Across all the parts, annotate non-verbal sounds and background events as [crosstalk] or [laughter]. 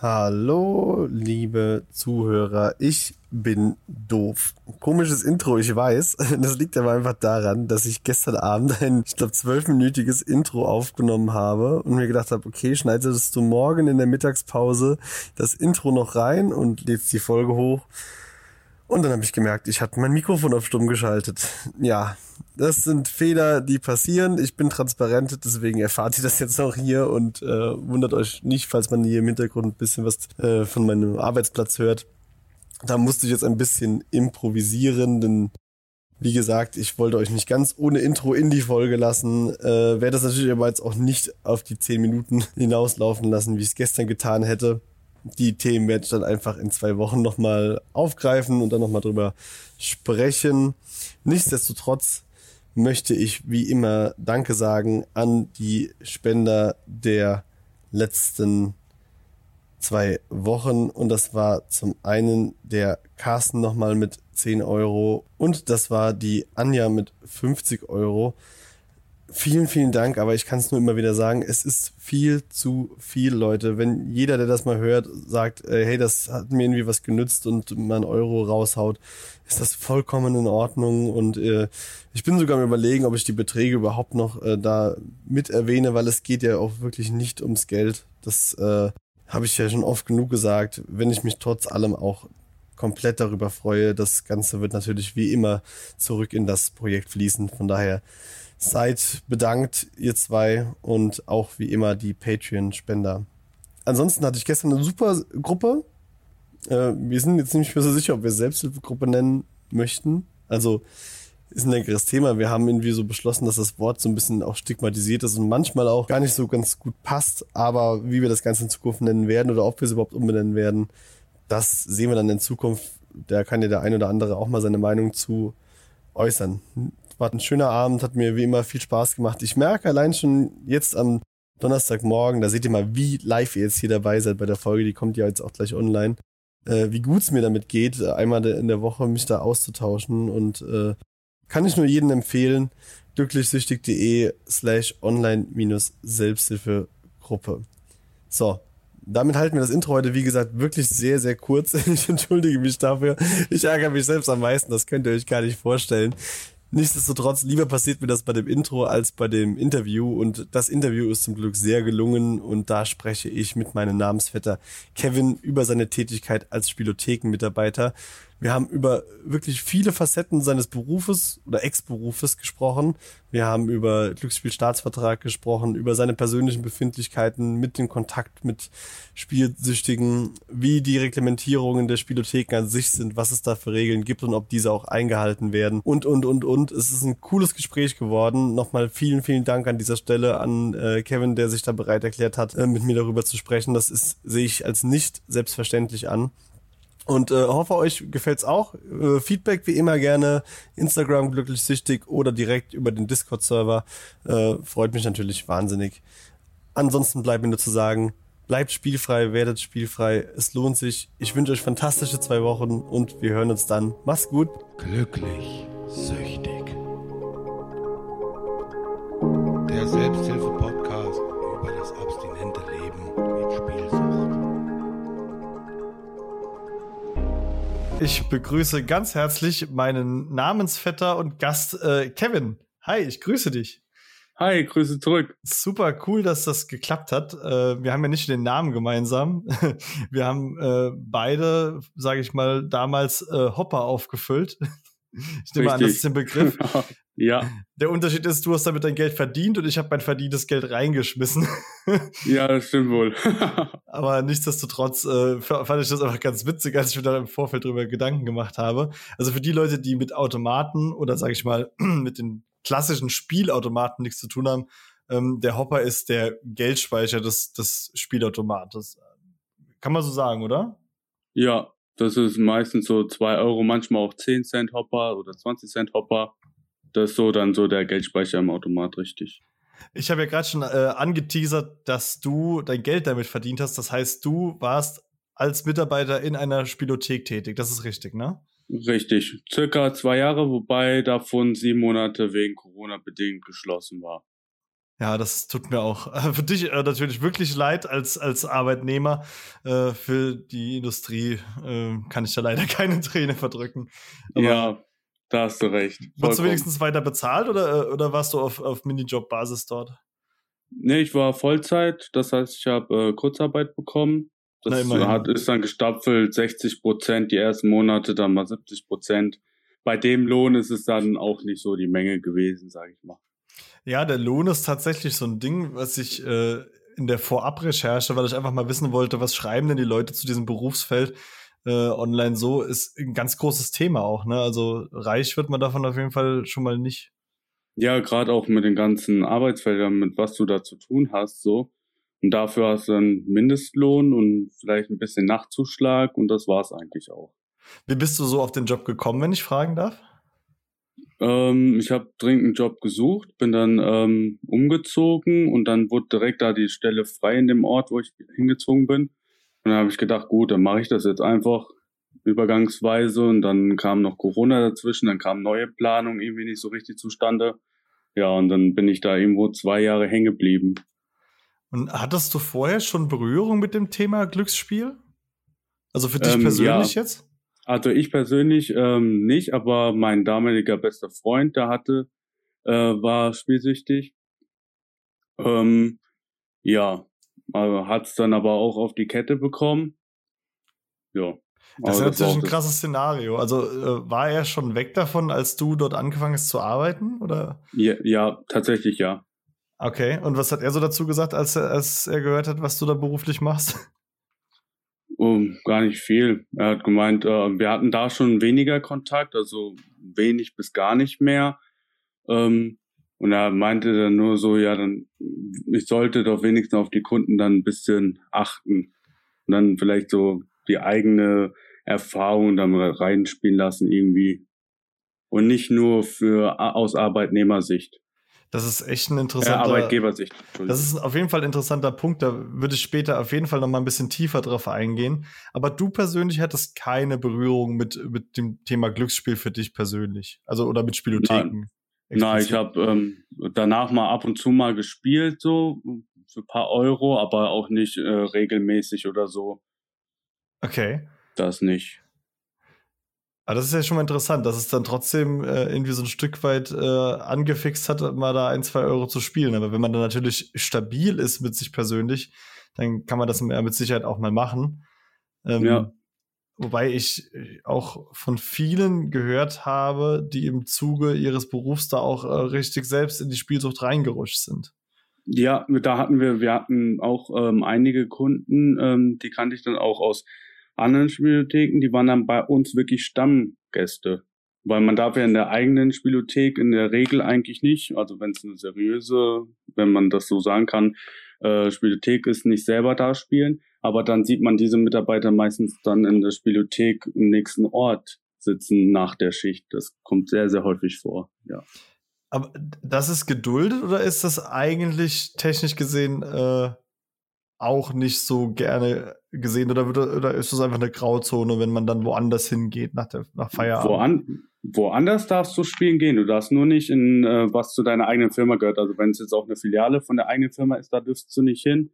Hallo, liebe Zuhörer. Ich bin doof. Komisches Intro, ich weiß. [laughs] Das liegt aber einfach daran, dass ich gestern Abend ein, ich glaube, zwölfminütiges Intro aufgenommen habe und mir gedacht habe, okay, schneidest du morgen in der Mittagspause das Intro noch rein und lädst die Folge hoch. Und dann habe ich gemerkt, ich hatte mein Mikrofon auf stumm geschaltet. Ja, das sind Fehler, die passieren. Ich bin transparent, deswegen erfahrt ihr das jetzt auch hier und äh, wundert euch nicht, falls man hier im Hintergrund ein bisschen was äh, von meinem Arbeitsplatz hört. Da musste ich jetzt ein bisschen improvisieren, denn wie gesagt, ich wollte euch nicht ganz ohne Intro in die Folge lassen. Äh, werde das natürlich aber jetzt auch nicht auf die zehn Minuten [laughs] hinauslaufen lassen, wie ich es gestern getan hätte die Themen werde ich dann einfach in zwei Wochen nochmal aufgreifen und dann nochmal drüber sprechen. Nichtsdestotrotz möchte ich wie immer Danke sagen an die Spender der letzten zwei Wochen. Und das war zum einen der Carsten nochmal mit 10 Euro und das war die Anja mit 50 Euro. Vielen, vielen Dank, aber ich kann es nur immer wieder sagen, es ist viel zu viel, Leute. Wenn jeder, der das mal hört, sagt, äh, hey, das hat mir irgendwie was genützt und mal einen Euro raushaut, ist das vollkommen in Ordnung. Und äh, ich bin sogar am überlegen, ob ich die Beträge überhaupt noch äh, da mit erwähne, weil es geht ja auch wirklich nicht ums Geld. Das äh, habe ich ja schon oft genug gesagt. Wenn ich mich trotz allem auch komplett darüber freue, das Ganze wird natürlich wie immer zurück in das Projekt fließen. Von daher Seid bedankt, ihr zwei, und auch wie immer die Patreon-Spender. Ansonsten hatte ich gestern eine super Gruppe. Äh, wir sind jetzt nicht mehr so sicher, ob wir Selbsthilfegruppe nennen möchten. Also ist ein längeres Thema. Wir haben irgendwie so beschlossen, dass das Wort so ein bisschen auch stigmatisiert ist und manchmal auch gar nicht so ganz gut passt. Aber wie wir das Ganze in Zukunft nennen werden oder ob wir es überhaupt umbenennen werden, das sehen wir dann in Zukunft. Da kann ja der ein oder andere auch mal seine Meinung zu äußern war ein schöner Abend, hat mir wie immer viel Spaß gemacht. Ich merke allein schon jetzt am Donnerstagmorgen, da seht ihr mal, wie live ihr jetzt hier dabei seid bei der Folge, die kommt ja jetzt auch gleich online, äh, wie gut es mir damit geht, einmal in der Woche mich da auszutauschen und äh, kann ich nur jedem empfehlen, glücklichsüchtig.de slash online-selbsthilfegruppe. So, damit halten wir das Intro heute, wie gesagt, wirklich sehr, sehr kurz. [laughs] Ich entschuldige mich dafür. Ich ärgere mich selbst am meisten, das könnt ihr euch gar nicht vorstellen. Nichtsdestotrotz, lieber passiert mir das bei dem Intro als bei dem Interview. Und das Interview ist zum Glück sehr gelungen. Und da spreche ich mit meinem Namensvetter Kevin über seine Tätigkeit als Spielothekenmitarbeiter. Wir haben über wirklich viele Facetten seines Berufes oder Ex-Berufes gesprochen. Wir haben über Glücksspielstaatsvertrag gesprochen, über seine persönlichen Befindlichkeiten mit dem Kontakt mit Spielsüchtigen, wie die Reglementierungen der Spielotheken an sich sind, was es da für Regeln gibt und ob diese auch eingehalten werden und, und, und, und. Es ist ein cooles Gespräch geworden. Nochmal vielen, vielen Dank an dieser Stelle an äh, Kevin, der sich da bereit erklärt hat, äh, mit mir darüber zu sprechen. Das ist, sehe ich als nicht selbstverständlich an. Und äh, hoffe, euch gefällt's auch. Äh, Feedback wie immer gerne Instagram glücklich süchtig oder direkt über den Discord-Server. Äh, freut mich natürlich wahnsinnig. Ansonsten bleibt mir nur zu sagen, bleibt spielfrei, werdet spielfrei. Es lohnt sich. Ich wünsche euch fantastische zwei Wochen und wir hören uns dann. Macht's gut. Glücklich süchtig. Der Selbsthilfe-Podcast Ich begrüße ganz herzlich meinen Namensvetter und Gast äh, Kevin. Hi, ich grüße dich. Hi, Grüße zurück. Super cool, dass das geklappt hat. Äh, wir haben ja nicht den Namen gemeinsam. [laughs] Wir haben äh, beide, sage ich mal, damals äh, Hopper aufgefüllt. [laughs] Ich nehme Richtig. an, das ist der Begriff. [laughs] ja. Der Unterschied ist, du hast damit dein Geld verdient und ich habe mein verdientes Geld reingeschmissen. [laughs] ja, das stimmt wohl. [laughs] Aber nichtsdestotrotz äh, fand ich das einfach ganz witzig, als ich mir da im Vorfeld drüber Gedanken gemacht habe. Also für die Leute, die mit Automaten oder sage ich mal [clears throat] mit den klassischen Spielautomaten nichts zu tun haben, ähm, der Hopper ist der Geldspeicher des, des Spielautomates. Kann man so sagen, oder? Ja, das ist meistens so zwei Euro, manchmal auch 10 Cent Hopper oder 20 Cent Hopper. Das ist so dann so der Geldspeicher im Automat, richtig. Ich habe ja gerade schon äh, angeteasert, dass du dein Geld damit verdient hast. Das heißt, du warst als Mitarbeiter in einer Spielothek tätig. Das ist richtig, ne? Richtig. Circa zwei Jahre, wobei davon sieben Monate wegen Corona bedingt geschlossen war. Ja, das tut mir auch äh, für dich äh, natürlich wirklich leid als, als Arbeitnehmer. Äh, für die Industrie äh, kann ich da leider [laughs] keine Träne verdrücken. Aber ja, da hast du recht. Wurdest du wenigstens weiter bezahlt oder, äh, oder warst du auf, auf Minijob-Basis dort? Nee, ich war Vollzeit, das heißt, ich habe äh, Kurzarbeit bekommen. Das Na, hat, ist dann gestapfelt, 60 Prozent die ersten Monate, dann mal 70 Prozent. Bei dem Lohn ist es dann auch nicht so die Menge gewesen, sage ich mal. Ja, der Lohn ist tatsächlich so ein Ding, was ich äh, in der Vorabrecherche, weil ich einfach mal wissen wollte, was schreiben denn die Leute zu diesem Berufsfeld äh, online so, ist ein ganz großes Thema auch. Ne? Also reich wird man davon auf jeden Fall schon mal nicht. Ja, gerade auch mit den ganzen Arbeitsfeldern, mit was du da zu tun hast, so. Und dafür hast du einen Mindestlohn und vielleicht ein bisschen Nachtzuschlag und das war's eigentlich auch. Wie bist du so auf den Job gekommen, wenn ich fragen darf? Ähm, ich habe dringend einen Job gesucht, bin dann ähm, umgezogen und dann wurde direkt da die Stelle frei in dem Ort, wo ich hingezogen bin. Und dann habe ich gedacht, gut, dann mache ich das jetzt einfach übergangsweise und dann kam noch Corona dazwischen, dann kam neue Planung irgendwie nicht so richtig zustande. Ja, und dann bin ich da irgendwo zwei Jahre hängen geblieben. Und hattest du vorher schon Berührung mit dem Thema Glücksspiel? Also für dich ähm, persönlich ja. jetzt? Also ich persönlich ähm, nicht, aber mein damaliger bester Freund, der hatte, äh, war spielsüchtig. Ähm, ja, hat es dann aber auch auf die Kette bekommen. Ja. Das ist natürlich ein krasses Szenario. Also äh, war er schon weg davon, als du dort angefangen hast zu arbeiten? Oder? Ja, ja, tatsächlich ja. Okay, und was hat er so dazu gesagt, als er, als er gehört hat, was du da beruflich machst? [laughs] Um, gar nicht viel. Er hat gemeint, äh, wir hatten da schon weniger Kontakt, also wenig bis gar nicht mehr. Ähm, und er meinte dann nur so, ja, dann, ich sollte doch wenigstens auf die Kunden dann ein bisschen achten. Und dann vielleicht so die eigene Erfahrung dann reinspielen lassen irgendwie. Und nicht nur für aus Arbeitnehmersicht. Das ist echt ein interessanter. Ja, Arbeitgebersicht. Das ist auf jeden Fall ein interessanter Punkt. Da würde ich später auf jeden Fall noch mal ein bisschen tiefer drauf eingehen. Aber du persönlich hattest keine Berührung mit, mit dem Thema Glücksspiel für dich persönlich. Also oder mit Spielotheken. Nein, Nein ich habe ähm, danach mal ab und zu mal gespielt, so für ein paar Euro, aber auch nicht äh, regelmäßig oder so. Okay. Das nicht. Aber das ist ja schon mal interessant, dass es dann trotzdem äh, irgendwie so ein Stück weit äh, angefixt hat, mal da ein, zwei Euro zu spielen. Aber wenn man dann natürlich stabil ist mit sich persönlich, dann kann man das mit Sicherheit auch mal machen. Ähm, ja. Wobei ich auch von vielen gehört habe, die im Zuge ihres Berufs da auch äh, richtig selbst in die Spielsucht reingerutscht sind. Ja, da hatten wir, wir hatten auch ähm, einige Kunden, ähm, die kannte ich dann auch aus anderen Spielotheken, die waren dann bei uns wirklich Stammgäste. Weil man darf ja in der eigenen Spielothek in der Regel eigentlich nicht, also wenn es eine seriöse, wenn man das so sagen kann, äh, Spielothek ist, nicht selber da spielen. Aber dann sieht man diese Mitarbeiter meistens dann in der Spielothek im nächsten Ort sitzen nach der Schicht. Das kommt sehr, sehr häufig vor, ja. Aber das ist geduldet oder ist das eigentlich technisch gesehen äh, auch nicht so gerne gesehen oder, oder ist das einfach eine Grauzone, wenn man dann woanders hingeht nach, der, nach Feierabend? Woan woanders darfst du spielen gehen. Du darfst nur nicht in äh, was zu deiner eigenen Firma gehört. Also wenn es jetzt auch eine Filiale von der eigenen Firma ist, da dürfst du nicht hin.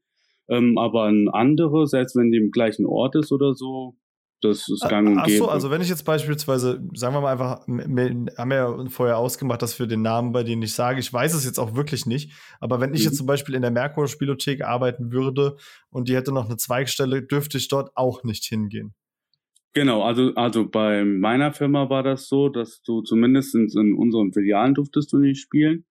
Ähm, aber ein andere, selbst wenn die im gleichen Ort ist oder so, das ist gang und gäbe. Ach so, also wenn ich jetzt beispielsweise, sagen wir mal einfach, wir haben ja vorher ausgemacht, dass wir den Namen bei denen nicht sagen. Ich weiß es jetzt auch wirklich nicht. Aber wenn ich mhm. jetzt zum Beispiel in der Merkur-Spielothek arbeiten würde und die hätte noch eine Zweigstelle, dürfte ich dort auch nicht hingehen. Genau, also, also bei meiner Firma war das so, dass du zumindest in, unseren Filialen durftest du nicht spielen.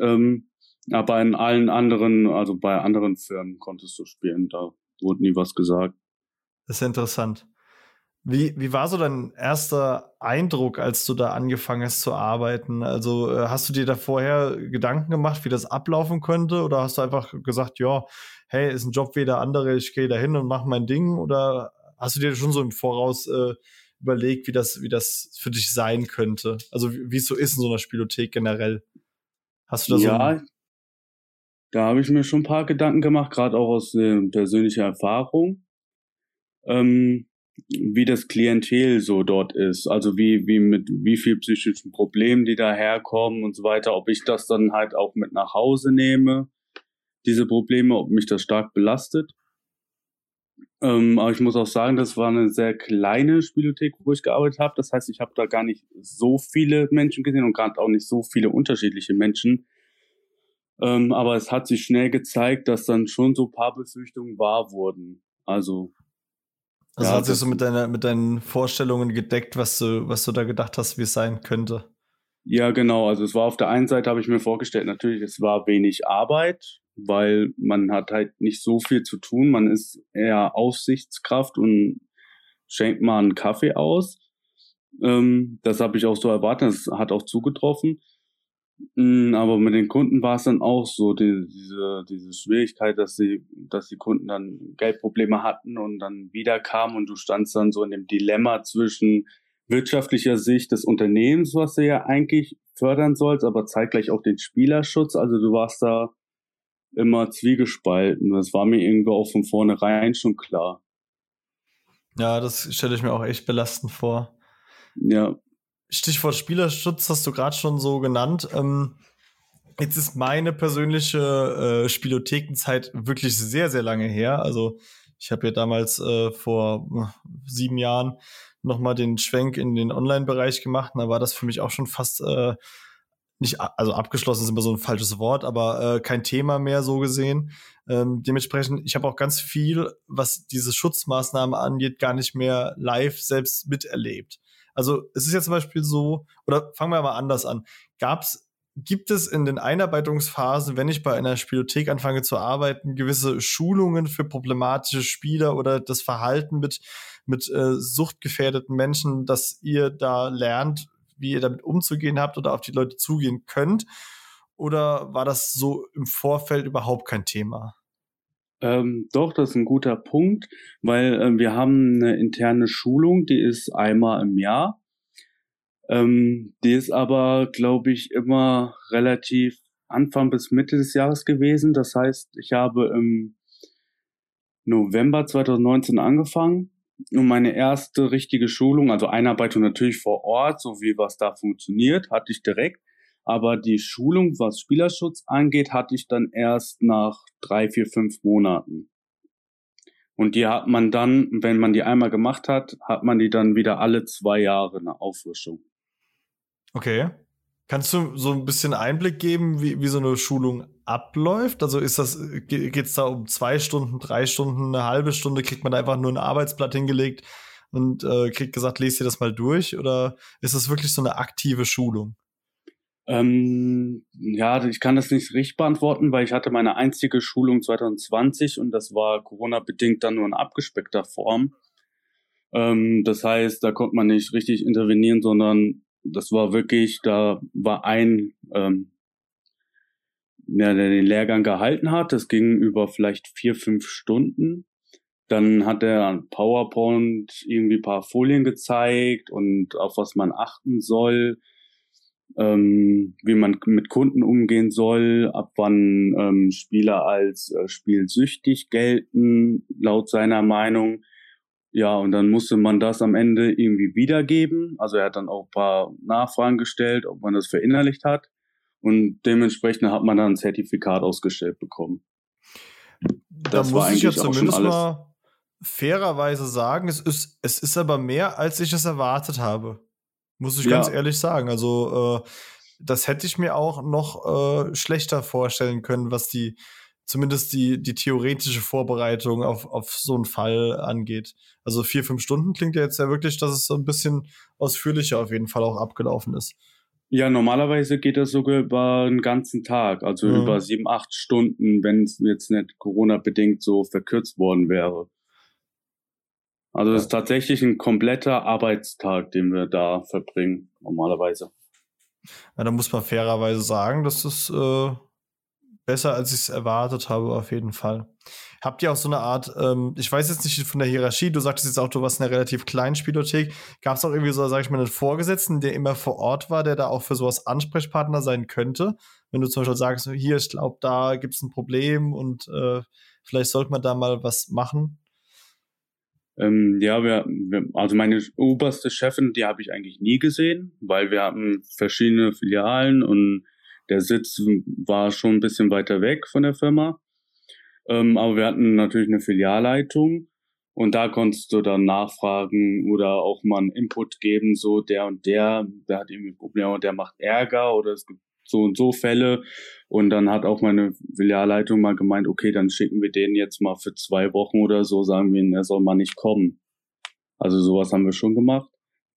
Ähm, aber in allen anderen, also bei anderen Firmen konntest du spielen. Da wurde nie was gesagt. Das ist interessant. Wie, wie war so dein erster Eindruck, als du da angefangen hast zu arbeiten? Also äh, hast du dir da vorher Gedanken gemacht, wie das ablaufen könnte? Oder hast du einfach gesagt, ja, hey, ist ein Job wie der andere, ich gehe da hin und mache mein Ding? Oder hast du dir schon so im Voraus äh, überlegt, wie das, wie das für dich sein könnte? Also wie, es so ist in so einer Spielothek generell? Hast du da ja, so da habe ich mir schon ein paar Gedanken gemacht, gerade auch aus äh, persönlicher Erfahrung. Ähm, wie das Klientel so dort ist, also wie, wie mit wie viel psychischen Problemen die daherkommen und so weiter, ob ich das dann halt auch mit nach Hause nehme, diese Probleme, ob mich das stark belastet. Ähm, aber ich muss auch sagen, das war eine sehr kleine Spielothek, wo ich gearbeitet habe. Das heißt, ich habe da gar nicht so viele Menschen gesehen und gerade auch nicht so viele unterschiedliche Menschen. Ähm, aber es hat sich schnell gezeigt, dass dann schon so paar Befürchtungen wahr wurden. Also also ja, hat sich so mit deiner, mit deinen Vorstellungen gedeckt, was du, was du da gedacht hast, wie es sein könnte. Ja, genau. Also es war auf der einen Seite, habe ich mir vorgestellt, natürlich, es war wenig Arbeit, weil man hat halt nicht so viel zu tun. Man ist eher Aufsichtskraft und schenkt mal einen Kaffee aus. Ähm, das habe ich auch so erwartet. Das hat auch zugetroffen. Mm, aber mit den Kunden war es dann auch so, die, diese, diese Schwierigkeit, dass sie, dass die Kunden dann Geldprobleme hatten und dann wieder kamen und du standst dann so in dem Dilemma zwischen wirtschaftlicher Sicht des Unternehmens, was du ja eigentlich fördern sollst, aber zeitgleich auch den Spielerschutz. Also du warst da immer zwiegespalten. Das war mir irgendwo auch von vornherein schon klar. Ja, das stelle ich mir auch echt belastend vor. Ja. Stichwort Spielerschutz hast du gerade schon so genannt. Ähm, jetzt ist meine persönliche äh, Spielothekenzeit wirklich sehr, sehr lange her. Also ich habe ja damals äh, vor äh, sieben Jahren nochmal den Schwenk in den Online-Bereich gemacht. Und da war das für mich auch schon fast äh, nicht, also abgeschlossen ist immer so ein falsches Wort, aber äh, kein Thema mehr so gesehen. Ähm, dementsprechend, ich habe auch ganz viel, was diese Schutzmaßnahmen angeht, gar nicht mehr live selbst miterlebt. Also es ist ja zum Beispiel so, oder fangen wir mal anders an. Gab's, gibt es in den Einarbeitungsphasen, wenn ich bei einer Spielothek anfange zu arbeiten, gewisse Schulungen für problematische Spieler oder das Verhalten mit, mit äh, suchtgefährdeten Menschen, dass ihr da lernt, wie ihr damit umzugehen habt oder auf die Leute zugehen könnt? Oder war das so im Vorfeld überhaupt kein Thema? Ähm, doch, das ist ein guter Punkt, weil äh, wir haben eine interne Schulung, die ist einmal im Jahr. Ähm, die ist aber, glaube ich, immer relativ Anfang bis Mitte des Jahres gewesen. Das heißt, ich habe im November 2019 angefangen und meine erste richtige Schulung, also Einarbeitung natürlich vor Ort, so wie was da funktioniert, hatte ich direkt. Aber die Schulung, was Spielerschutz angeht, hatte ich dann erst nach drei, vier, fünf Monaten. Und die hat man dann, wenn man die einmal gemacht hat, hat man die dann wieder alle zwei Jahre eine Auffrischung. Okay. Kannst du so ein bisschen Einblick geben, wie, wie so eine Schulung abläuft? Also ist das, geht es da um zwei Stunden, drei Stunden, eine halbe Stunde? Kriegt man da einfach nur ein Arbeitsblatt hingelegt und äh, kriegt gesagt, lest dir das mal durch? Oder ist das wirklich so eine aktive Schulung? Ähm, ja, ich kann das nicht richtig beantworten, weil ich hatte meine einzige Schulung 2020 und das war Corona-bedingt dann nur in abgespeckter Form. Ähm, das heißt, da konnte man nicht richtig intervenieren, sondern das war wirklich, da war ein, ähm, ja, der den Lehrgang gehalten hat. Das ging über vielleicht vier, fünf Stunden. Dann hat er an PowerPoint irgendwie paar Folien gezeigt und auf was man achten soll ähm, wie man mit Kunden umgehen soll, ab wann ähm, Spieler als äh, spielsüchtig gelten, laut seiner Meinung. Ja, und dann musste man das am Ende irgendwie wiedergeben. Also er hat dann auch ein paar Nachfragen gestellt, ob man das verinnerlicht hat. Und dementsprechend hat man dann ein Zertifikat ausgestellt bekommen. Das da muss ich ja zumindest mal fairerweise sagen, es ist, es ist aber mehr, als ich es erwartet habe. Muss ich ja. ganz ehrlich sagen. Also, äh, das hätte ich mir auch noch äh, schlechter vorstellen können, was die, zumindest die, die theoretische Vorbereitung auf, auf so einen Fall angeht. Also vier, fünf Stunden klingt ja jetzt ja wirklich, dass es so ein bisschen ausführlicher auf jeden Fall auch abgelaufen ist. Ja, normalerweise geht das sogar über einen ganzen Tag, also mhm. über sieben, acht Stunden, wenn es jetzt nicht Corona-bedingt so verkürzt worden wäre. Also es ist tatsächlich ein kompletter Arbeitstag, den wir da verbringen, normalerweise. Ja, da muss man fairerweise sagen, das ist äh, besser, als ich es erwartet habe, auf jeden Fall. Habt ihr auch so eine Art, ähm, ich weiß jetzt nicht von der Hierarchie, du sagtest jetzt auch, du warst in einer relativ kleinen Spielothek. Gab es auch irgendwie so, sag ich mal, einen Vorgesetzten, der immer vor Ort war, der da auch für sowas Ansprechpartner sein könnte? Wenn du zum Beispiel sagst, hier, ich glaube, da gibt es ein Problem und äh, vielleicht sollte man da mal was machen. Ähm, ja, wir, wir, also meine oberste Chefin, die habe ich eigentlich nie gesehen, weil wir hatten verschiedene Filialen und der Sitz war schon ein bisschen weiter weg von der Firma. Ähm, aber wir hatten natürlich eine Filialleitung und da konntest du dann nachfragen oder auch mal einen Input geben, so der und der, der hat irgendwie Probleme und der macht Ärger oder es gibt so und so Fälle. Und dann hat auch meine Filialleitung mal gemeint, okay, dann schicken wir den jetzt mal für zwei Wochen oder so, sagen wir ihm, er soll mal nicht kommen. Also sowas haben wir schon gemacht.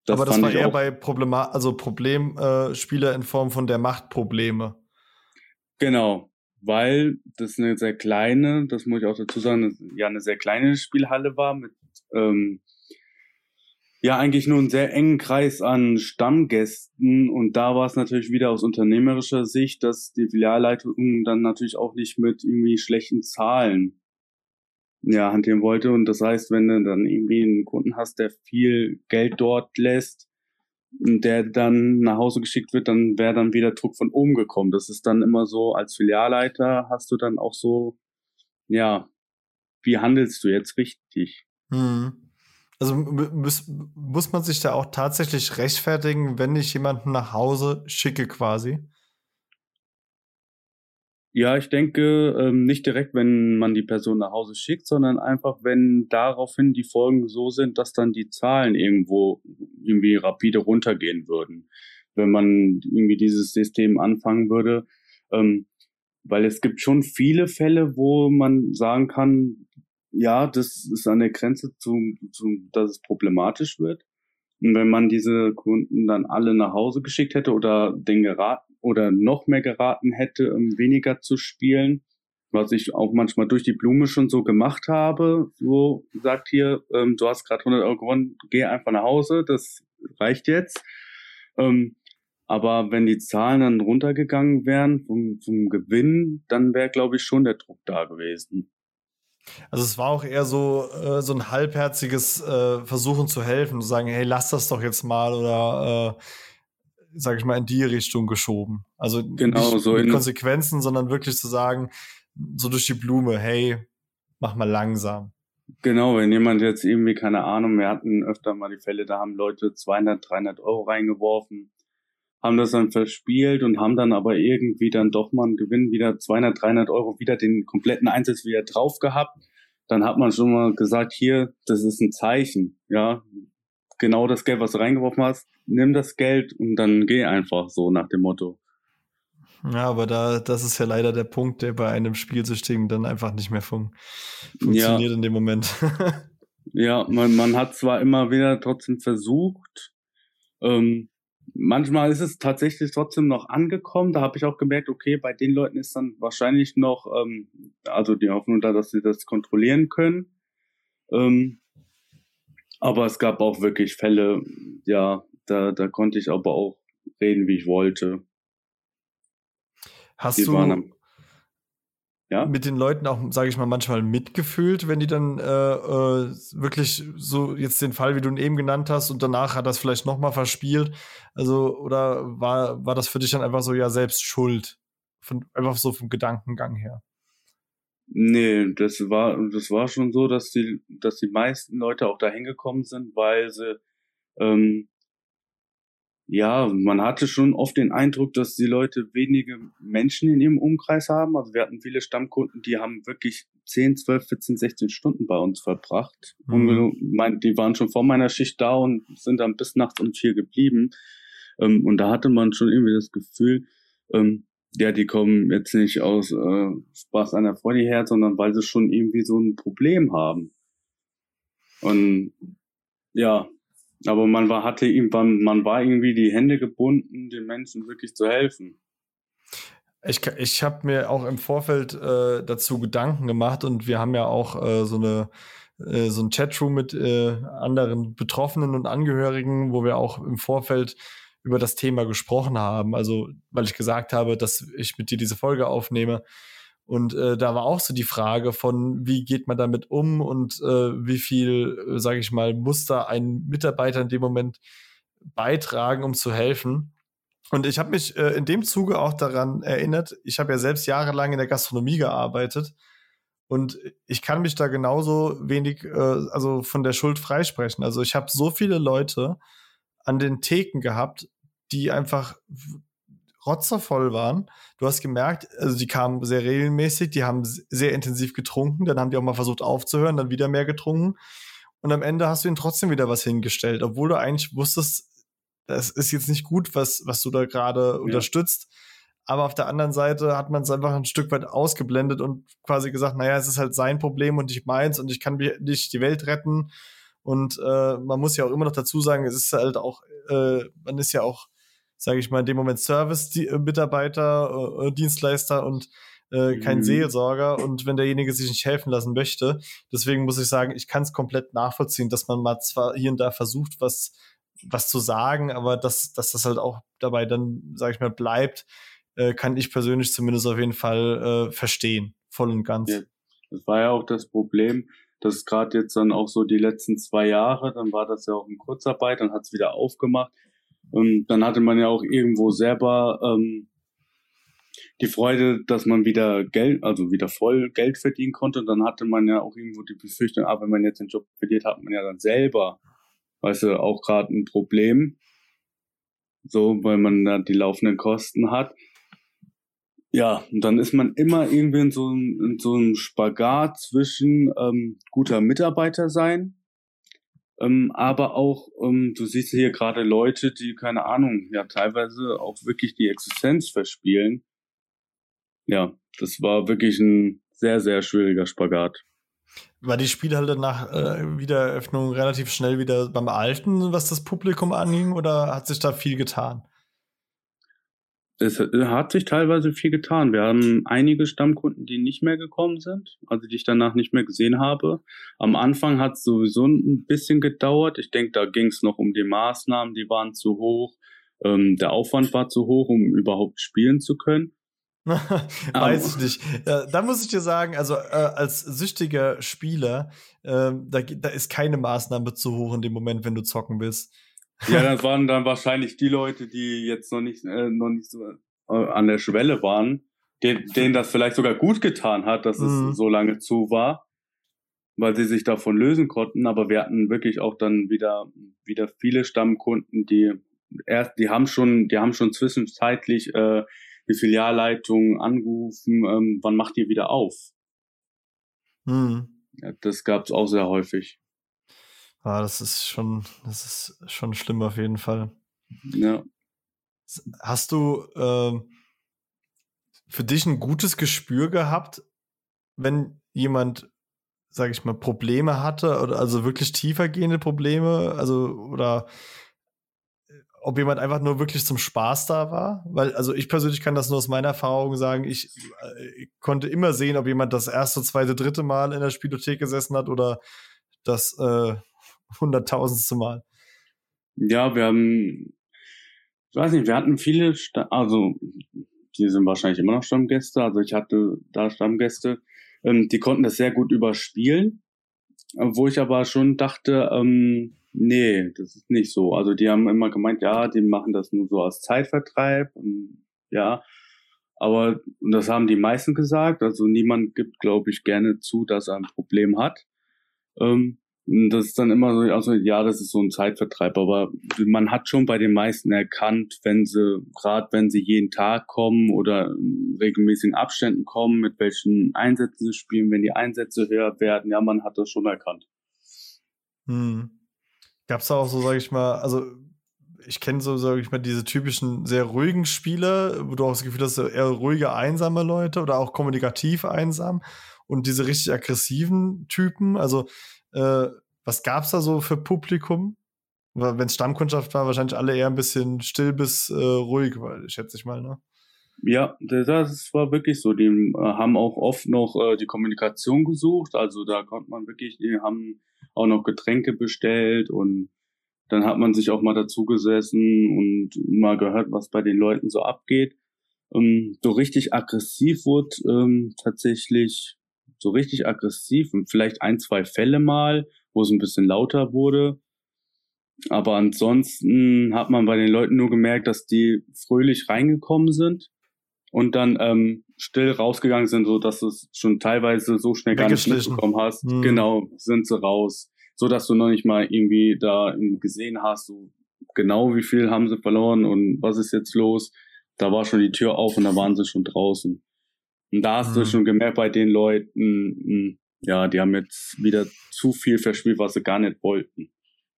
Das Aber das war eher bei Problema also Problemspieler äh, in Form von der Machtprobleme. Genau, weil das eine sehr kleine, das muss ich auch dazu sagen, ja eine sehr kleine Spielhalle war mit ähm, ja eigentlich nur einen sehr engen Kreis an Stammgästen und da war es natürlich wieder aus unternehmerischer Sicht, dass die Filialleitung dann natürlich auch nicht mit irgendwie schlechten Zahlen ja hantieren wollte und das heißt, wenn du dann irgendwie einen Kunden hast, der viel Geld dort lässt, der dann nach Hause geschickt wird, dann wäre dann wieder Druck von oben gekommen. Das ist dann immer so, als Filialleiter hast du dann auch so, ja, wie handelst du jetzt richtig? Hm. Also muss, muss man sich da auch tatsächlich rechtfertigen, wenn ich jemanden nach Hause schicke quasi? Ja, ich denke ähm, nicht direkt, wenn man die Person nach Hause schickt, sondern einfach, wenn daraufhin die Folgen so sind, dass dann die Zahlen irgendwo irgendwie rapide runtergehen würden. Wenn man irgendwie dieses System anfangen würde. Ähm, weil es gibt schon viele Fälle, wo man sagen kann, ja, das ist an der Grenze zu, zu, dass es problematisch wird. Und wenn man diese Kunden dann alle nach Hause geschickt hätte oder den geraten oder noch mehr geraten hätte, um weniger zu spielen, was ich auch manchmal durch die Blume schon so gemacht habe, so sagt hier, ähm, du hast gerade 100 Euro gewonnen, geh einfach nach Hause, das reicht jetzt. Ähm, aber wenn die Zahlen dann runtergegangen wären vom, vom Gewinn, dann wäre, glaube ich, schon der Druck da gewesen. Also es war auch eher so, äh, so ein halbherziges äh, Versuchen zu helfen, zu sagen, hey, lass das doch jetzt mal oder äh, sag ich mal, in die Richtung geschoben. Also genau, nicht so mit Konsequenzen, sondern wirklich zu sagen, so durch die Blume, hey, mach mal langsam. Genau, wenn jemand jetzt irgendwie, keine Ahnung, wir hatten öfter mal die Fälle, da haben Leute 200, 300 Euro reingeworfen, haben das dann verspielt und haben dann aber irgendwie dann doch mal einen Gewinn wieder 200, 300 Euro wieder den kompletten Einsatz wieder drauf gehabt. Dann hat man schon mal gesagt, hier, das ist ein Zeichen, ja. Genau das Geld, was du reingeworfen hast, nimm das Geld und dann geh einfach so nach dem Motto. Ja, aber da, das ist ja leider der Punkt, der bei einem Spielsüchtigen dann einfach nicht mehr fun funktioniert ja. in dem Moment. [laughs] ja, man, man hat zwar immer wieder trotzdem versucht, ähm, manchmal ist es tatsächlich trotzdem noch angekommen. Da habe ich auch gemerkt, okay, bei den Leuten ist dann wahrscheinlich noch, ähm, also die Hoffnung da, dass sie das kontrollieren können. Ähm, aber es gab auch wirklich Fälle, ja, da, da konnte ich aber auch reden, wie ich wollte. Hast die du ja? mit den Leuten auch, sage ich mal, manchmal mitgefühlt, wenn die dann äh, äh, wirklich so jetzt den Fall, wie du ihn eben genannt hast, und danach hat das vielleicht nochmal verspielt? Also, oder war, war das für dich dann einfach so, ja, selbst schuld? Von, einfach so vom Gedankengang her? Nee, das war, das war schon so, dass die, dass die meisten Leute auch dahin gekommen sind, weil sie ähm, ja, man hatte schon oft den Eindruck, dass die Leute wenige Menschen in ihrem Umkreis haben. Also wir hatten viele Stammkunden, die haben wirklich 10, 12, 14, 16 Stunden bei uns verbracht. Mhm. Und die waren schon vor meiner Schicht da und sind dann bis nachts um vier geblieben. Ähm, und da hatte man schon irgendwie das Gefühl, ähm, ja, die kommen jetzt nicht aus äh, Spaß an der Freude her, sondern weil sie schon irgendwie so ein Problem haben. Und ja, aber man war, hatte irgendwann, man war irgendwie die Hände gebunden, den Menschen wirklich zu helfen. Ich, ich habe mir auch im Vorfeld äh, dazu Gedanken gemacht und wir haben ja auch äh, so eine äh, so ein Chatroom mit äh, anderen Betroffenen und Angehörigen, wo wir auch im Vorfeld über das Thema gesprochen haben. Also weil ich gesagt habe, dass ich mit dir diese Folge aufnehme und äh, da war auch so die Frage von, wie geht man damit um und äh, wie viel, äh, sage ich mal, muss da ein Mitarbeiter in dem Moment beitragen, um zu helfen. Und ich habe mich äh, in dem Zuge auch daran erinnert, ich habe ja selbst jahrelang in der Gastronomie gearbeitet Und ich kann mich da genauso wenig, äh, also von der Schuld freisprechen. Also ich habe so viele Leute an den Theken gehabt, die einfach rotzervoll waren. Du hast gemerkt, also die kamen sehr regelmäßig, die haben sehr intensiv getrunken, dann haben die auch mal versucht aufzuhören, dann wieder mehr getrunken. Und am Ende hast du ihnen trotzdem wieder was hingestellt, obwohl du eigentlich wusstest, das ist jetzt nicht gut, was, was du da gerade ja. unterstützt. Aber auf der anderen Seite hat man es einfach ein Stück weit ausgeblendet und quasi gesagt, naja, es ist halt sein Problem und nicht meins und ich kann nicht die Welt retten. Und äh, man muss ja auch immer noch dazu sagen, es ist halt auch, äh, man ist ja auch sage ich mal, in dem Moment Service-Mitarbeiter, äh, äh, Dienstleister und äh, kein mhm. Seelsorger und wenn derjenige sich nicht helfen lassen möchte. Deswegen muss ich sagen, ich kann es komplett nachvollziehen, dass man mal zwar hier und da versucht, was, was zu sagen, aber dass, dass das halt auch dabei dann, sage ich mal, bleibt, äh, kann ich persönlich zumindest auf jeden Fall äh, verstehen, voll und ganz. Ja, das war ja auch das Problem, dass gerade jetzt dann auch so die letzten zwei Jahre, dann war das ja auch in Kurzarbeit, dann hat es wieder aufgemacht und dann hatte man ja auch irgendwo selber ähm, die Freude, dass man wieder Geld, also wieder voll Geld verdienen konnte. Und dann hatte man ja auch irgendwo die Befürchtung, ah, wenn man jetzt den Job verliert, hat man ja dann selber, weißt du, auch gerade ein Problem. So, weil man da die laufenden Kosten hat. Ja, und dann ist man immer irgendwie in so, in so einem Spagat zwischen ähm, guter Mitarbeiter sein ähm, aber auch, ähm, du siehst hier gerade Leute, die, keine Ahnung, ja, teilweise auch wirklich die Existenz verspielen. Ja, das war wirklich ein sehr, sehr schwieriger Spagat. War die Spielhalle nach äh, Wiedereröffnung relativ schnell wieder beim Alten, was das Publikum anging, oder hat sich da viel getan? Es hat sich teilweise viel getan. Wir haben einige Stammkunden, die nicht mehr gekommen sind, also die ich danach nicht mehr gesehen habe. Am Anfang hat es sowieso ein bisschen gedauert. Ich denke, da ging es noch um die Maßnahmen, die waren zu hoch. Ähm, der Aufwand war zu hoch, um überhaupt spielen zu können. [laughs] Weiß ich nicht. Da muss ich dir sagen, also äh, als süchtiger Spieler, äh, da, da ist keine Maßnahme zu hoch in dem Moment, wenn du zocken willst. Ja, das waren dann wahrscheinlich die Leute, die jetzt noch nicht, äh, noch nicht so äh, an der Schwelle waren, denen, denen das vielleicht sogar gut getan hat, dass mhm. es so lange zu war, weil sie sich davon lösen konnten. Aber wir hatten wirklich auch dann wieder, wieder viele Stammkunden, die erst, die haben schon, die haben schon zwischenzeitlich äh, die Filialleitung angerufen, ähm, wann macht ihr wieder auf? Mhm. Ja, das gab's auch sehr häufig. Ah, das ist schon, das ist schon schlimm auf jeden Fall. Ja. Hast du äh, für dich ein gutes Gespür gehabt, wenn jemand, sage ich mal, Probleme hatte oder also wirklich tiefer gehende Probleme, also oder äh, ob jemand einfach nur wirklich zum Spaß da war? Weil, also ich persönlich kann das nur aus meiner Erfahrung sagen, ich, äh, ich konnte immer sehen, ob jemand das erste, zweite, dritte Mal in der Spielothek gesessen hat oder das äh, hunderttausendste Mal. Ja, wir haben, ich weiß nicht, wir hatten viele, Sta also die sind wahrscheinlich immer noch Stammgäste, also ich hatte da Stammgäste, ähm, die konnten das sehr gut überspielen, wo ich aber schon dachte, ähm, nee, das ist nicht so. Also die haben immer gemeint, ja, die machen das nur so als Zeitvertreib und ja, aber und das haben die meisten gesagt. Also niemand gibt, glaube ich, gerne zu, dass er ein Problem hat. Ähm, das ist dann immer so, also ja, das ist so ein Zeitvertreib, aber man hat schon bei den meisten erkannt, wenn sie, gerade wenn sie jeden Tag kommen oder in regelmäßigen Abständen kommen, mit welchen Einsätzen sie spielen, wenn die Einsätze höher werden, ja, man hat das schon erkannt. Hm. Gab es auch so, sage ich mal, also ich kenne so, sage ich mal, diese typischen sehr ruhigen Spieler, wo du auch das Gefühl hast, eher ruhige, einsame Leute oder auch kommunikativ einsam und diese richtig aggressiven Typen, also äh, was gab's da so für Publikum? Wenn es Stammkundschaft war, wahrscheinlich alle eher ein bisschen still bis äh, ruhig, weil schätze ich mal, ne? Ja, das war wirklich so. Die äh, haben auch oft noch äh, die Kommunikation gesucht. Also da konnte man wirklich, die haben auch noch Getränke bestellt und dann hat man sich auch mal dazu gesessen und mal gehört, was bei den Leuten so abgeht. Ähm, so richtig aggressiv wurde ähm, tatsächlich so richtig aggressiv und vielleicht ein, zwei Fälle mal, wo es ein bisschen lauter wurde. Aber ansonsten hat man bei den Leuten nur gemerkt, dass die fröhlich reingekommen sind und dann ähm, still rausgegangen sind, so dass du es schon teilweise so schnell gar nicht mitbekommen hast. Hm. Genau, sind sie raus. So dass du noch nicht mal irgendwie da irgendwie gesehen hast, so genau wie viel haben sie verloren und was ist jetzt los. Da war schon die Tür auf und da waren sie schon draußen. Und da hast du Hm. schon gemerkt bei den Leuten, mh, ja, die haben jetzt wieder zu viel verspielt, was sie gar nicht wollten.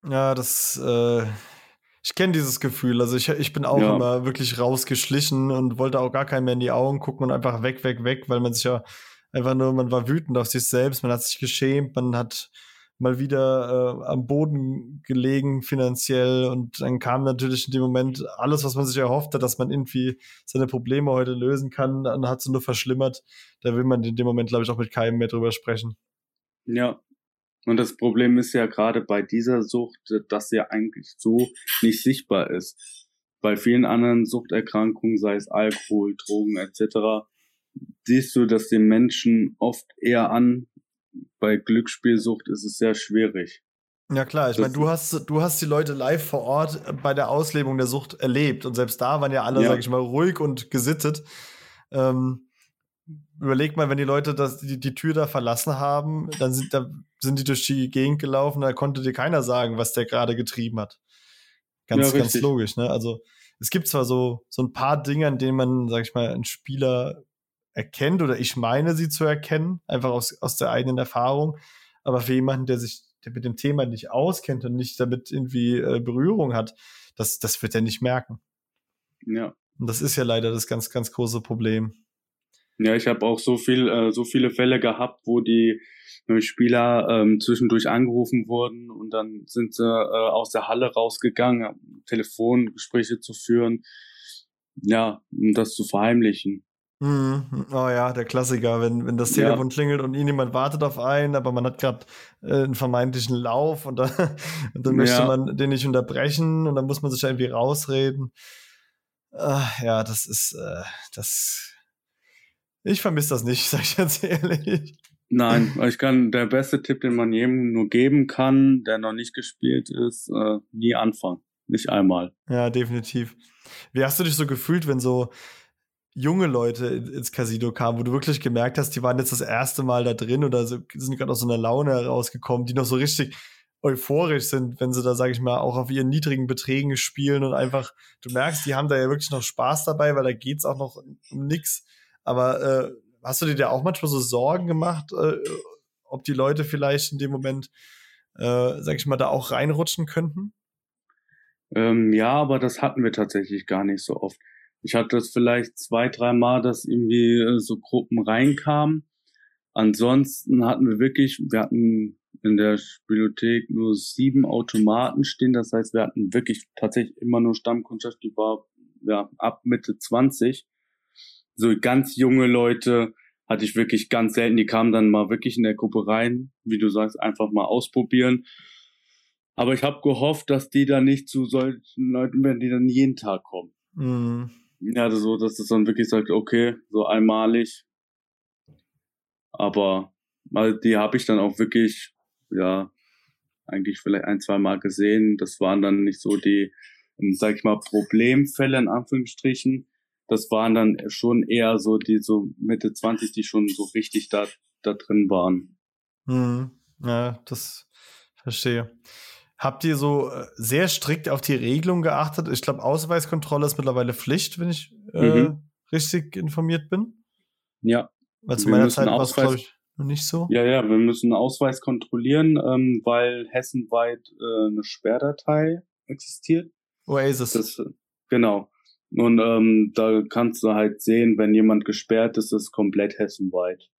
Ja, das, äh, ich kenne dieses Gefühl. Also ich, ich bin auch Ja. immer wirklich rausgeschlichen und wollte auch gar keinen mehr in die Augen gucken und einfach weg, weg, weg, weil man sich ja einfach nur, man war wütend auf sich selbst, man hat sich geschämt, man hat mal wieder äh, am Boden gelegen finanziell und dann kam natürlich in dem Moment alles, was man sich erhofft hat, dass man irgendwie seine Probleme heute lösen kann, dann hat es nur verschlimmert. Da will man in dem Moment, glaube ich, auch mit keinem mehr drüber sprechen. Ja. Und das Problem ist ja gerade bei dieser Sucht, dass sie eigentlich so nicht sichtbar ist. Bei vielen anderen Suchterkrankungen, sei es Alkohol, Drogen etc., siehst du das den Menschen oft eher an. Bei Glücksspielsucht ist es sehr schwierig. Ja klar, ich meine, du hast, du hast die Leute live vor Ort äh, bei der Auslebung der Sucht erlebt und selbst da waren ja alle, Ja. sag ich mal, ruhig und gesittet. Ähm, überleg mal, wenn die Leute das, die, die Tür da verlassen haben, dann sind, da sind die durch die Gegend gelaufen, da konnte dir keiner sagen, was der gerade getrieben hat. Ganz, Ja, ganz logisch, ne? Also es gibt zwar so, so ein paar Dinge, an denen man, sag ich mal, einen Spieler erkennt oder ich meine sie zu erkennen, einfach aus, aus der eigenen Erfahrung. Aber für jemanden, der sich der mit dem Thema nicht auskennt und nicht damit irgendwie äh, Berührung hat, das, das wird er nicht merken. Ja. Und das ist ja leider das ganz, ganz große Problem. Ja, ich habe auch so viel, äh, so viele Fälle gehabt, wo die äh, Spieler ähm, zwischendurch angerufen wurden und dann sind sie äh, aus der Halle rausgegangen, um Telefongespräche zu führen, ja, um das zu verheimlichen. Mhm. Oh ja, der Klassiker, wenn, wenn das Ja. Telefon klingelt und jemand wartet auf einen, aber man hat gerade äh, einen vermeintlichen Lauf und dann, [laughs] und dann möchte Ja. man den nicht unterbrechen und dann muss man sich irgendwie rausreden. Ah, ja, das ist, äh, das. Ich vermisse das nicht, [laughs] sag ich ganz ehrlich. Nein, ich kann, der beste Tipp, den man jedem nur geben kann, der noch nicht gespielt ist, äh, nie anfangen. Nicht einmal. Ja, definitiv. Wie hast du dich so gefühlt, wenn so junge Leute in- ins Casino kamen, wo du wirklich gemerkt hast, die waren jetzt das erste Mal da drin oder sind gerade aus so einer Laune herausgekommen, die noch so richtig euphorisch sind, wenn sie da, sag ich mal, auch auf ihren niedrigen Beträgen spielen und einfach, du merkst, die haben da ja wirklich noch Spaß dabei, weil da geht's auch noch um nix. Aber äh, hast du dir da auch manchmal so Sorgen gemacht, äh, ob die Leute vielleicht in dem Moment, äh, sag ich mal, da auch reinrutschen könnten? Ähm, ja, aber das hatten wir tatsächlich gar nicht so oft. Ich hatte das vielleicht zwei, drei Mal, dass irgendwie äh, so Gruppen reinkamen. Ansonsten hatten wir wirklich, wir hatten in der Spielothek nur sieben Automaten stehen. Das heißt, wir hatten wirklich tatsächlich immer nur Stammkundschaft, die war ja ab Mitte 20. So ganz junge Leute hatte ich wirklich ganz selten. Die kamen dann mal wirklich in der Gruppe rein, wie du sagst, einfach mal ausprobieren. Aber ich habe gehofft, dass die dann nicht zu solchen Leuten werden, die dann jeden Tag kommen. Mhm. Ja, also so, dass es dann wirklich sagt, okay, so einmalig. Aber also die habe ich dann auch wirklich, ja, eigentlich vielleicht ein, zwei Mal gesehen. Das waren dann nicht so die, ähm, sag ich mal, Problemfälle in Anführungsstrichen. Das waren dann schon eher so die so Mitte 20, die schon so richtig da, da drin waren. Mhm. Ja, das verstehe. Habt ihr so äh, sehr strikt auf die Regelung geachtet? Ich glaube, Ausweiskontrolle ist mittlerweile Pflicht, wenn ich äh, Mhm. richtig informiert bin. Ja, Weil zu Wir meiner Zeit war es, glaube ich, noch nicht so. Ja, ja, wir müssen Ausweis kontrollieren, ähm, weil hessenweit äh, eine Sperrdatei existiert. Oasis. Das, genau. Und ähm, da kannst du halt sehen, wenn jemand gesperrt ist, ist komplett hessenweit.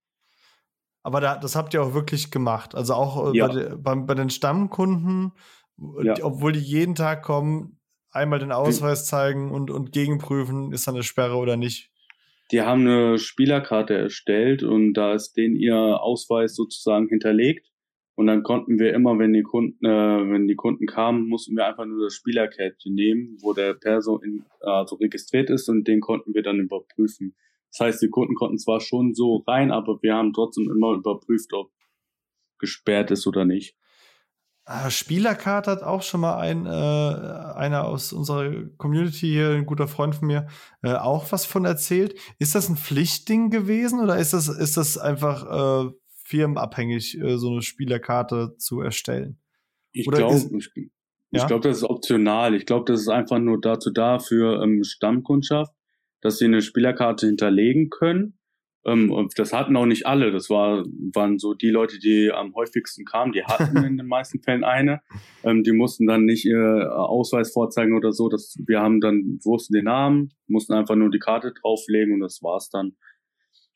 Aber da, das habt ihr auch wirklich gemacht. Also auch äh, Ja. bei, bei, bei den Stammkunden, äh, Ja. die, obwohl die jeden Tag kommen, einmal den Ausweis zeigen und, und gegenprüfen, ist da eine Sperre oder nicht. Die haben eine Spielerkarte erstellt und da ist denen ihr Ausweis sozusagen hinterlegt. Und dann konnten wir immer, wenn die Kunden, äh, wenn die Kunden kamen, mussten wir einfach nur das Spielerkärtchen nehmen, wo der Perso in, also registriert ist und den konnten wir dann überprüfen. Das heißt, die Kunden konnten zwar schon so rein, aber wir haben trotzdem immer überprüft, ob gesperrt ist oder nicht. Ah, Spielerkarte hat auch schon mal ein, äh, einer aus unserer Community hier, ein guter Freund von mir, äh, auch was von erzählt. Ist das ein Pflichtding gewesen oder ist das, ist das einfach äh, firmenabhängig, äh, so eine Spielerkarte zu erstellen? Ich glaube, ich Ja? glaube, das ist optional. Ich glaube, das ist einfach nur dazu da für ähm, Stammkundschaft, dass sie eine Spielerkarte hinterlegen können. Ähm, und das hatten auch nicht alle. Das war, waren so die Leute, die am häufigsten kamen. Die hatten [laughs] in den meisten Fällen eine. Ähm, die mussten dann nicht ihr Ausweis vorzeigen oder so. Das, wir haben dann, wussten den Namen, mussten einfach nur die Karte drauflegen und das war's dann.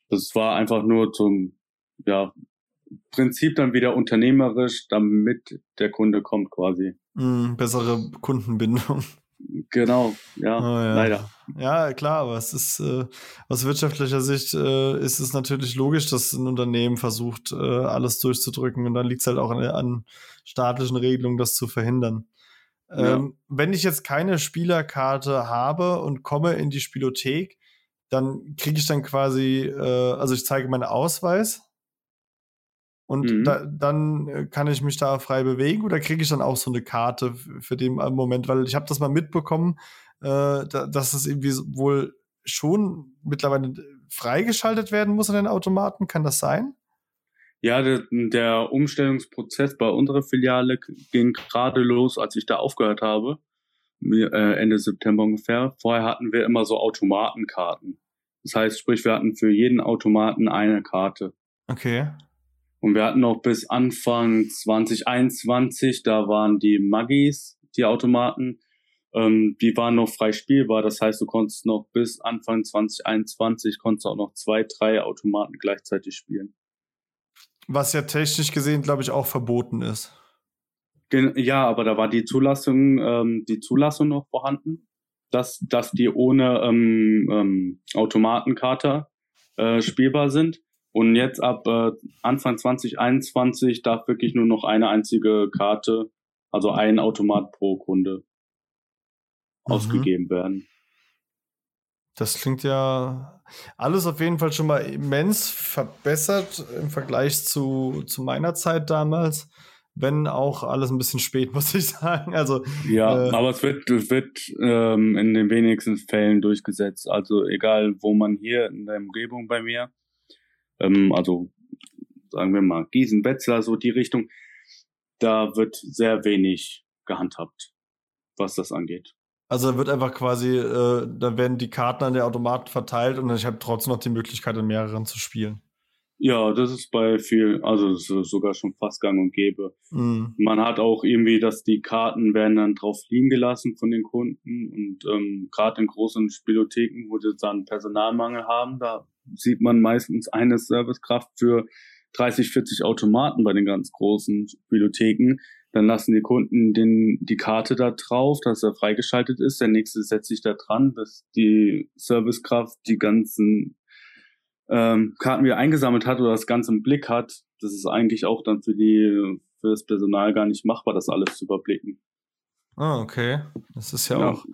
Das war einfach nur zum, ja, Prinzip dann wieder unternehmerisch, damit der Kunde kommt quasi. Mm, bessere Kundenbindung. Genau, ja, Oh, ja. leider. Ja, klar, aber es ist äh, aus wirtschaftlicher Sicht äh, ist es natürlich logisch, dass ein Unternehmen versucht, äh, alles durchzudrücken und dann liegt es halt auch an, an staatlichen Regelungen, das zu verhindern. Ja. Ähm, wenn ich jetzt keine Spielerkarte habe und komme in die Spielothek, dann kriege ich dann quasi, äh, also ich zeige meinen Ausweis und Mhm. da, dann äh, kann ich mich da frei bewegen oder kriege ich dann auch so eine Karte für den äh, Moment, weil ich habe das mal mitbekommen, äh, da, dass es irgendwie wohl schon mittlerweile freigeschaltet werden muss an den Automaten. Kann das sein? Ja, der, der Umstellungsprozess bei unserer Filiale ging gerade los, als ich da aufgehört habe, äh, Ende September ungefähr. Vorher hatten wir immer so Automatenkarten. Das heißt, sprich, wir hatten für jeden Automaten eine Karte. Okay. Und wir hatten auch bis Anfang 2021, da waren die Maggies, die Automaten, ähm, die waren noch frei spielbar. Das heißt, du konntest noch bis Anfang 2021 konntest auch noch zwei, drei Automaten gleichzeitig spielen. Was ja technisch gesehen, glaube ich, auch verboten ist. Gen ja, aber da war die Zulassung, ähm, die Zulassung noch vorhanden, dass, dass die ohne ähm, ähm, Automatenkarte äh, spielbar sind. Und jetzt ab äh, Anfang 2021 darf wirklich nur noch eine einzige Karte, also ein Automat pro Kunde Mhm. ausgegeben werden. Das klingt ja alles auf jeden Fall schon mal immens verbessert im Vergleich zu, zu meiner Zeit damals. Wenn auch alles ein bisschen spät, [laughs] muss ich sagen. Also, Ja, Äh, aber es wird, es wird ähm, in den wenigsten Fällen durchgesetzt. Also egal, wo man hier in der Umgebung bei mir, ähm, also sagen wir mal Gießen, Wetzlar, so die Richtung, da wird sehr wenig gehandhabt, was das angeht. also da wird einfach quasi, äh, da werden die Karten an der Automaten verteilt und ich habe trotzdem noch die Möglichkeit, in mehreren zu spielen. Ja, das ist bei vielen, also das ist sogar schon fast gang und gäbe. Mhm. Man hat auch irgendwie, dass die Karten werden dann drauf liegen gelassen von den Kunden und ähm, gerade in großen Spielotheken, wo die dann Personalmangel haben, da sieht man meistens eine Servicekraft für 30, 40 Automaten bei den ganz großen Spielotheken. Dann lassen die Kunden den, die Karte da drauf, dass er freigeschaltet ist. Der nächste setzt sich da dran, bis die Servicekraft die ganzen ähm, Karten wieder eingesammelt hat oder das Ganze im Blick hat. Das ist eigentlich auch dann für die für das Personal gar nicht machbar, das alles zu überblicken. Ah, okay. Das ist ja, Ja. auch.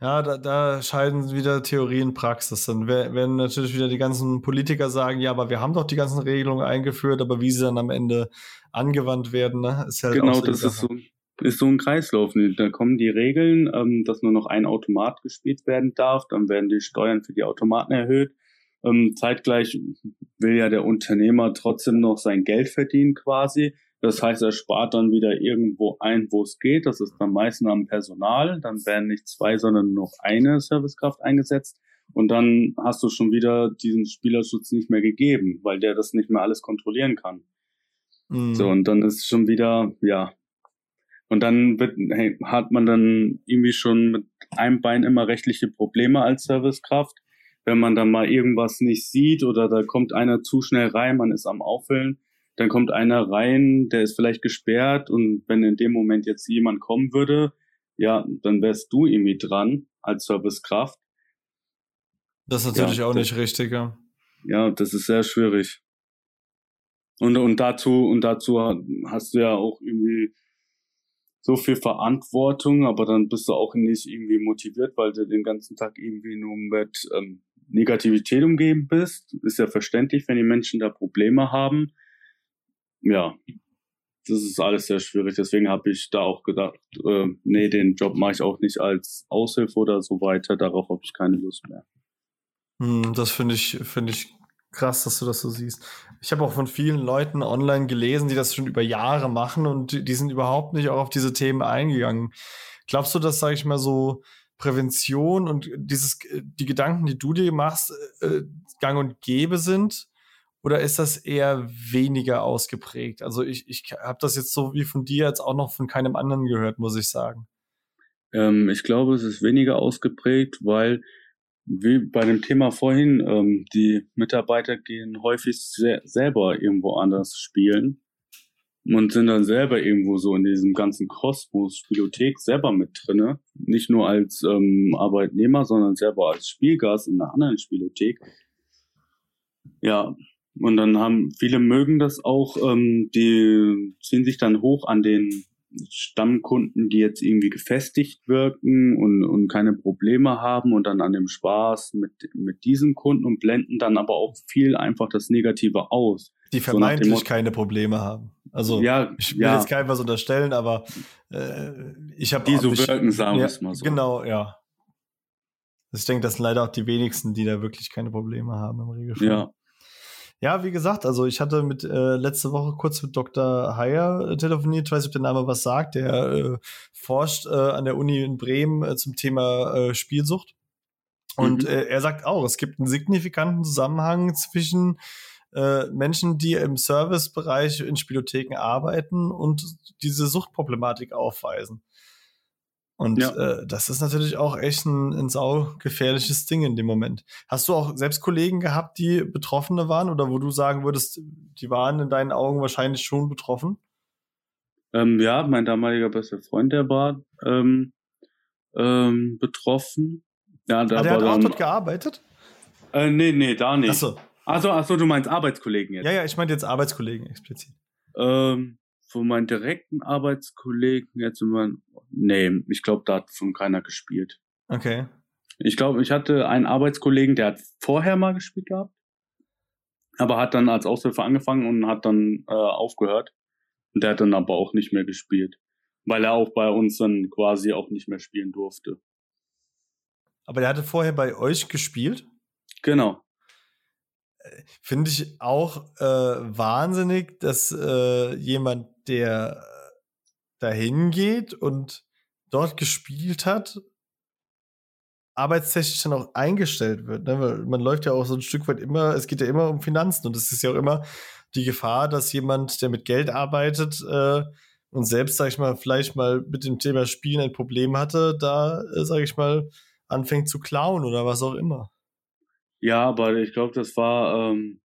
Ja, da, da scheiden wieder Theorie und Praxis. Dann wer- werden natürlich wieder die ganzen Politiker sagen, ja, aber wir haben doch die ganzen Regelungen eingeführt, aber wie sie dann am Ende angewandt werden, ne, ist halt auch genau, so das ist so, ist so ein Kreislauf. Da kommen die Regeln, ähm, dass nur noch ein Automat gespielt werden darf, dann werden die Steuern für die Automaten erhöht. Ähm, zeitgleich will ja der Unternehmer trotzdem noch sein Geld verdienen quasi. Das heißt, er spart dann wieder irgendwo ein, wo es geht. Das ist dann meistens am Personal. Dann werden nicht zwei, sondern nur noch eine Servicekraft eingesetzt. Und dann hast du schon wieder diesen Spielerschutz nicht mehr gegeben, weil der das nicht mehr alles kontrollieren kann. Mhm. So, und dann ist schon wieder, ja. Und dann wird, hey, hat man dann irgendwie schon mit einem Bein immer rechtliche Probleme als Servicekraft. Wenn man dann mal irgendwas nicht sieht oder da kommt einer zu schnell rein, man ist am Auffüllen, dann kommt einer rein, der ist vielleicht gesperrt und wenn in dem Moment jetzt jemand kommen würde, ja, dann wärst du irgendwie dran als Servicekraft. Das ist natürlich Ja, auch das- nicht richtig, ja. Ja, das ist sehr schwierig. Und, und dazu, und dazu hast du ja auch irgendwie so viel Verantwortung, aber dann bist du auch nicht irgendwie motiviert, weil du den ganzen Tag irgendwie nur mit ähm, Negativität umgeben bist. Ist ja verständlich, wenn die Menschen da Probleme haben. Ja. das ist alles sehr schwierig. Deswegen habe ich da auch gedacht, äh, nee, den Job mache ich auch nicht als Aushilfe oder so weiter. Darauf habe ich keine Lust mehr. Hm, das finde ich, finde ich krass, dass du das so siehst. Ich habe auch von vielen Leuten online gelesen, die das schon über Jahre machen und die, die sind überhaupt nicht auch auf diese Themen eingegangen. Glaubst du, dass, sage ich mal, so Prävention und dieses, die Gedanken, die du dir machst, äh, gang und gäbe sind? Oder ist das eher weniger ausgeprägt? Also ich, ich habe das jetzt so wie von dir jetzt auch noch von keinem anderen gehört, muss ich sagen. Ähm, ich glaube, es ist weniger ausgeprägt, weil wie bei dem Thema vorhin, ähm, die Mitarbeiter gehen häufig se selber irgendwo anders spielen und sind dann selber irgendwo so in diesem ganzen Kosmos Spielothek selber mit drinne. Nicht nur als ähm, Arbeitnehmer, sondern selber als Spielgast in einer anderen Spielothek. Ja, und dann haben viele mögen das auch, ähm, die ziehen sich dann hoch an den Stammkunden, die jetzt irgendwie gefestigt wirken und, und keine Probleme haben und dann an dem Spaß mit, mit diesen Kunden und blenden dann aber auch viel einfach das Negative aus. Die vermeintlich so keine Probleme haben. Also ja, ich will ja. jetzt keinem was unterstellen, aber äh, ich habe die so wirken, sagen wir es mal so. Genau, ja. Ich denke, das sind leider auch die wenigsten, die da wirklich keine Probleme haben im Regelfall. Ja. Ja, wie gesagt, also ich hatte mit äh, letzte Woche kurz mit Dr. Heyer äh, telefoniert, ich weiß nicht, ob der Name was sagt, der äh, forscht äh, an der Uni in Bremen äh, zum Thema Spielsucht. Und mhm. er sagt auch, es gibt einen signifikanten Zusammenhang zwischen äh, Menschen, die im Servicebereich in Spielotheken arbeiten und diese Suchtproblematik aufweisen. Und ja. äh, das ist natürlich auch echt ein, ein saugefährliches Ding in dem Moment. Hast du auch selbst Kollegen gehabt, die Betroffene waren oder wo du sagen würdest, die waren in deinen Augen wahrscheinlich schon betroffen? Ähm, ja, mein damaliger bester Freund, der war ähm, ähm, betroffen. Ja, der, ah, der hat auch dort gearbeitet? Äh, nee, nee, da nicht. Achso. Achso, achso, du meinst Arbeitskollegen jetzt. Ja, ja, ich meinte jetzt Arbeitskollegen explizit. Ähm, von meinen direkten Arbeitskollegen jetzt immer, nee, ich glaube, da hat von keiner gespielt. Okay. Ich glaube, ich hatte einen Arbeitskollegen, der hat vorher mal gespielt gehabt, aber hat dann als Aushilfe angefangen und hat dann äh, aufgehört. Und der hat dann aber auch nicht mehr gespielt, weil er auch bei uns dann quasi auch nicht mehr spielen durfte. Aber der hatte vorher bei euch gespielt? Genau. Finde ich auch äh, wahnsinnig, dass äh, jemand, der dahin geht und dort gespielt hat, arbeitstechnisch dann auch eingestellt wird. Ne? Weil man läuft ja auch so ein Stück weit immer, es geht ja immer um Finanzen und es ist ja auch immer die Gefahr, dass jemand, der mit Geld arbeitet äh, und selbst, sag ich mal, vielleicht mal mit dem Thema Spielen ein Problem hatte, da, äh, sag ich mal, anfängt zu klauen oder was auch immer. Ja, aber ich glaube, das war, ähm,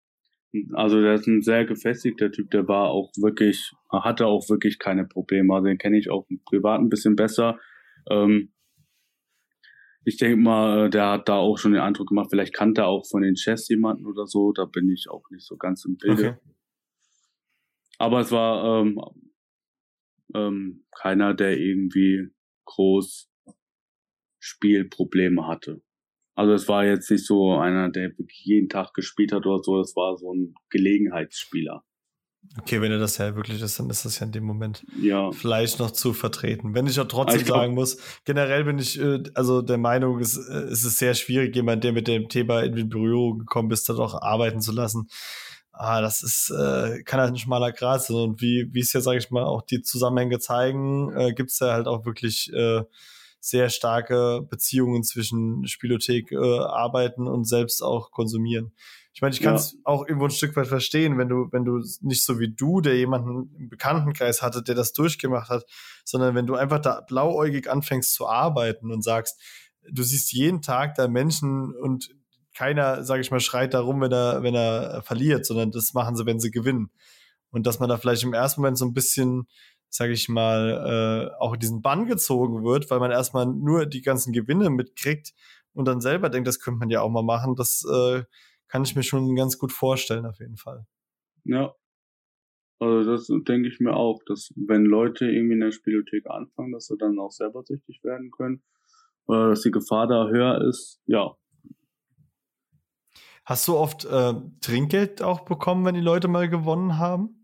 also der ist ein sehr gefestigter Typ, der war auch wirklich, hatte auch wirklich keine Probleme. Also den kenne ich auch privat ein bisschen besser. Ähm, ich denke mal, äh, der hat da auch schon den Eindruck gemacht, vielleicht kannte er auch von den Chefs jemanden oder so, da bin ich auch nicht so ganz im Bilde. Okay. Aber es war ähm, ähm, keiner, der irgendwie groß Spielprobleme hatte. Also es war jetzt nicht so einer, der wirklich jeden Tag gespielt hat oder so, es war so ein Gelegenheitsspieler. Okay, wenn er das ja wirklich ist, dann ist das ja in dem Moment ja. vielleicht noch zu vertreten. Wenn ich auch trotzdem ich glaub, sagen muss, generell bin ich äh, also der Meinung, es, äh, es ist sehr schwierig, jemand, der mit dem Thema in Berührung gekommen ist, da doch arbeiten zu lassen. Ah, das ist, äh, kann halt ein schmaler Grat sein. Und wie, wie es ja, sage ich mal, auch die Zusammenhänge zeigen, äh, gibt es ja halt auch wirklich äh, sehr starke Beziehungen zwischen Spielothek äh, arbeiten und selbst auch konsumieren. Ich meine, ich kann es ja. auch irgendwo ein Stück weit verstehen, wenn du, wenn du nicht so wie du, der jemanden im Bekanntenkreis hatte, der das durchgemacht hat, sondern wenn du einfach da blauäugig anfängst zu arbeiten und sagst, du siehst jeden Tag da Menschen und keiner, sage ich mal, schreit darum, wenn er, wenn er verliert, sondern das machen sie, wenn sie gewinnen. Und dass man da vielleicht im ersten Moment so ein bisschen sage ich mal, äh, auch in diesen Bann gezogen wird, weil man erstmal nur die ganzen Gewinne mitkriegt und dann selber denkt, das könnte man ja auch mal machen. Das äh, kann ich mir schon ganz gut vorstellen, auf jeden Fall. Ja. Also das denke ich mir auch, dass wenn Leute irgendwie in der Spielothek anfangen, dass sie dann auch selber süchtig werden können oder dass die Gefahr da höher ist, ja. Hast du oft äh, Trinkgeld auch bekommen, wenn die Leute mal gewonnen haben?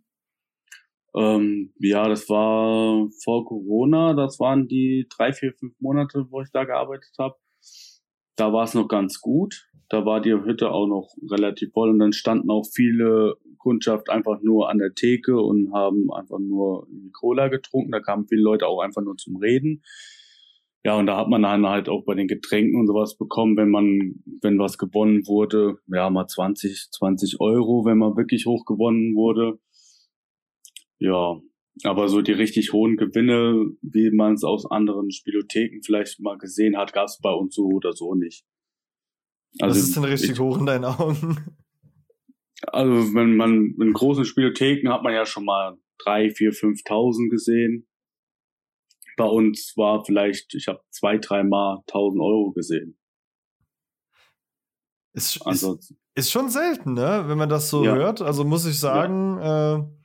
Ähm, ja, das war vor Corona. Das waren die drei, vier, fünf Monate, wo ich da gearbeitet habe. Da war es noch ganz gut. Da war die Hütte auch noch relativ voll und dann standen auch viele Kundschaft einfach nur an der Theke und haben einfach nur Cola getrunken. Da kamen viele Leute auch einfach nur zum Reden. Ja, und da hat man dann halt auch bei den Getränken und sowas bekommen, wenn man, wenn was gewonnen wurde, ja, mal 20, 20 Euro, wenn man wirklich hoch gewonnen wurde. Ja, aber so die richtig hohen Gewinne, wie man es aus anderen Spielotheken vielleicht mal gesehen hat, gab es bei uns so oder so nicht. Also, Was ist denn richtig ich, hoch in deinen Augen? [laughs] Also wenn man in großen Spielotheken hat man ja schon mal drei, vier, fünftausend gesehen. Bei uns war vielleicht, ich habe zwei, dreimal tausend Euro gesehen. Ist, ist, ist, schon selten, ne? Wenn man das so ja. hört. Also muss ich sagen. Ja. Äh,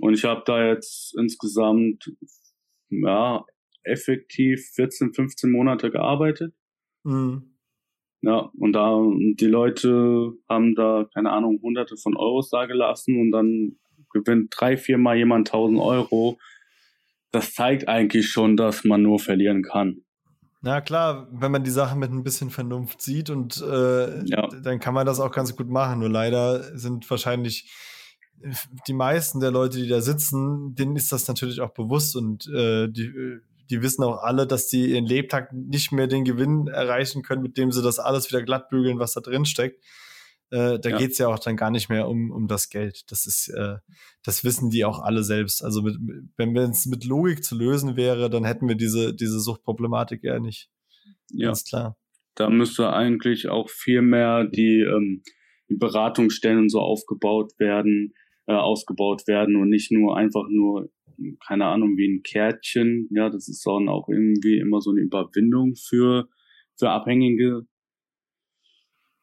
Und ich habe da jetzt insgesamt ja effektiv 14, 15 Monate gearbeitet. Mhm. Ja, und da, die Leute haben da, keine Ahnung, hunderte von Euros da gelassen und dann gewinnt drei, viermal jemand 1000 Euro. Das zeigt eigentlich schon, dass man nur verlieren kann. Na klar, wenn man die Sachen mit ein bisschen Vernunft sieht und äh, ja. dann kann man das auch ganz gut machen. Nur leider sind wahrscheinlich die meisten der Leute, die da sitzen, denen ist das natürlich auch bewusst und äh, die die wissen auch alle, dass die ihren Lebtag nicht mehr den Gewinn erreichen können, mit dem sie das alles wieder glatt bügeln, was da drin steckt. Äh, da ja. geht's ja auch dann gar nicht mehr um, um das Geld. Das ist, äh, das wissen die auch alle selbst. Also mit, wenn es mit Logik zu lösen wäre, dann hätten wir diese, diese Suchtproblematik eher nicht. Ja. Ganz klar. Da müsste eigentlich auch viel mehr die, ähm, die Beratungsstellen so aufgebaut werden, äh, ausgebaut werden und nicht nur einfach nur keine Ahnung, wie ein Kärtchen. Ja, das ist dann auch irgendwie immer so eine Überwindung für, für Abhängige.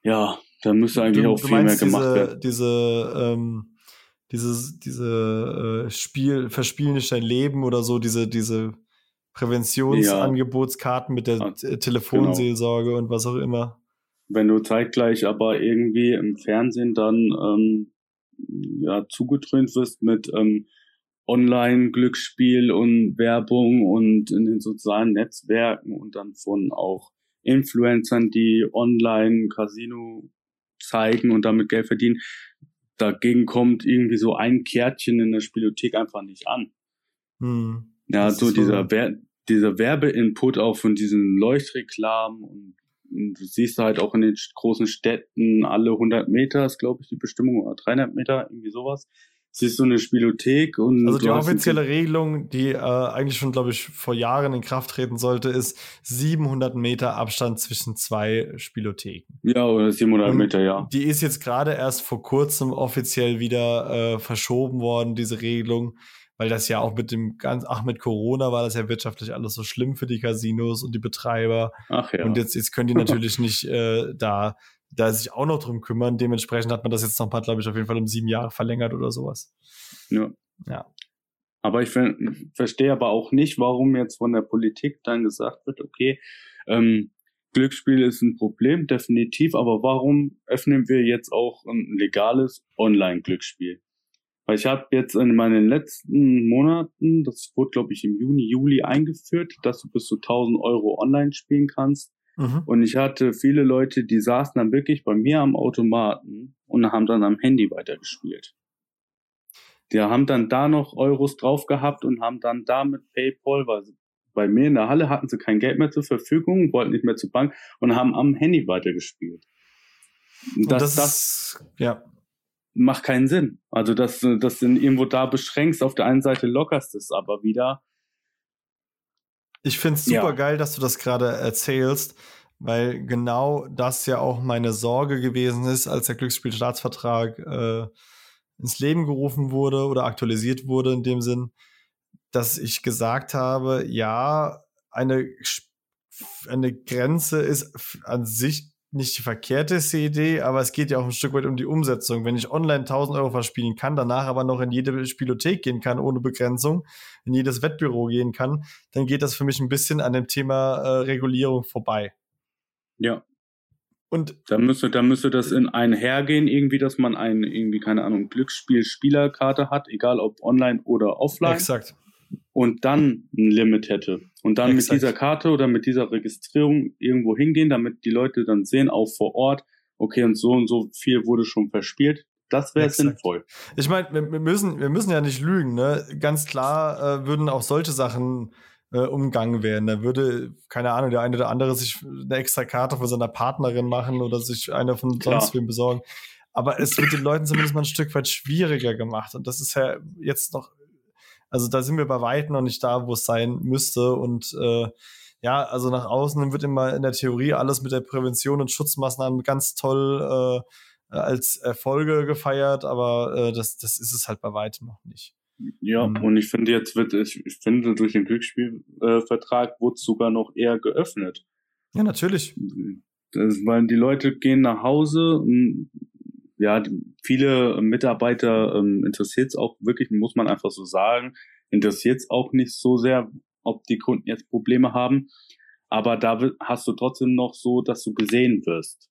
Ja, da müsste eigentlich du, auch viel mehr gemacht diese, werden. Diese, ähm, diese, diese äh, Spiel, verspielen nicht dein Leben oder so, diese, diese Präventionsangebotskarten ja. mit der ja, Telefonseelsorge genau. und was auch immer. Wenn du zeitgleich aber irgendwie im Fernsehen dann ähm, ja, zugetrönt wirst mit ähm, Online-Glücksspiel und Werbung und in den sozialen Netzwerken und dann von auch Influencern, die Online-Casino zeigen und damit Geld verdienen. Dagegen kommt irgendwie so ein Kärtchen in der Spielothek einfach nicht an. Hm. Ja, so dieser, Wer dieser Werbeinput auch von diesen Leuchtreklamen und, und du siehst halt auch in den großen Städten alle 100 Meter ist, glaube ich, die Bestimmung oder 300 Meter, irgendwie sowas ist so eine Spielothek und. Also die offizielle Regelung, die äh, eigentlich schon, glaube ich, vor Jahren in Kraft treten sollte, ist 700 Meter Abstand zwischen zwei Spielotheken. Ja, oder 700 und Meter, ja. Die ist jetzt gerade erst vor kurzem offiziell wieder äh, verschoben worden, diese Regelung, weil das ja auch mit dem ganz, ach, mit Corona war das ja wirtschaftlich alles so schlimm für die Casinos und die Betreiber. Ach ja. Und jetzt, jetzt können die [laughs] natürlich nicht äh, da da sich auch noch drum kümmern. Dementsprechend hat man das jetzt noch mal, glaube ich, auf jeden Fall um sieben Jahre verlängert oder sowas. Ja. Ja. Aber ich verstehe aber auch nicht, warum jetzt von der Politik dann gesagt wird, okay, ähm, Glücksspiel ist ein Problem, definitiv, aber warum öffnen wir jetzt auch ein legales Online-Glücksspiel? Weil ich habe jetzt in meinen letzten Monaten, das wurde glaube ich im Juni, Juli eingeführt, dass du bis zu 1000 Euro online spielen kannst Mhm. Und ich hatte viele Leute, die saßen dann wirklich bei mir am Automaten und haben dann am Handy weitergespielt. Die haben dann da noch Euros drauf gehabt und haben dann da mit PayPal, weil bei mir in der Halle hatten sie kein Geld mehr zur Verfügung, wollten nicht mehr zur Bank und haben am Handy weitergespielt. Und das, das, das ja. Macht keinen Sinn. Also, dass, du irgendwo da beschränkst, auf der einen Seite lockerst es aber wieder ich finde es super ja. geil, dass du das gerade erzählst, weil genau das ja auch meine Sorge gewesen ist, als der Glücksspielstaatsvertrag äh, ins Leben gerufen wurde oder aktualisiert wurde in dem Sinn, dass ich gesagt habe, ja, eine, eine Grenze ist an sich nicht die verkehrteste Idee, aber es geht ja auch ein Stück weit um die Umsetzung. Wenn ich online 1000 Euro verspielen kann, danach aber noch in jede Spielothek gehen kann ohne Begrenzung, in jedes Wettbüro gehen kann, dann geht das für mich ein bisschen an dem Thema äh, Regulierung vorbei. Ja. Und Da müsste, da müsste das in einhergehen, irgendwie, dass man eine, irgendwie, keine Ahnung, Glücksspiel-Spielerkarte hat, egal ob online oder offline, exakt. Und dann ein Limit hätte. Und dann Exakt. mit dieser Karte oder mit dieser Registrierung irgendwo hingehen, damit die Leute dann sehen, auch vor Ort, okay, und so und so viel wurde schon verspielt. Das wäre sinnvoll. Ich meine, wir, wir, müssen, wir müssen ja nicht lügen, ne? Ganz klar äh, würden auch solche Sachen äh, umgangen werden. Da würde, keine Ahnung, der eine oder andere sich eine extra Karte von seiner Partnerin machen oder sich eine von Klar. sonst wem besorgen. Aber es wird den Leuten zumindest mal ein Stück weit schwieriger gemacht. Und das ist ja jetzt noch, also da sind wir bei weitem noch nicht da, wo es sein müsste. Und äh, ja, also nach außen wird immer in der Theorie alles mit der Prävention und Schutzmaßnahmen ganz toll äh, als Erfolge gefeiert, aber äh, das, das ist es halt bei weitem noch nicht. Ja, Mhm. und ich finde, jetzt wird, ich, ich finde, durch den Glücksspielvertrag äh, wurde es sogar noch eher geöffnet. Ja, natürlich. Das, weil die Leute gehen nach Hause. Ja, viele Mitarbeiter ähm, interessiert es auch wirklich, muss man einfach so sagen, interessiert es auch nicht so sehr, ob die Kunden jetzt Probleme haben. Aber da hast du trotzdem noch so, dass du gesehen wirst.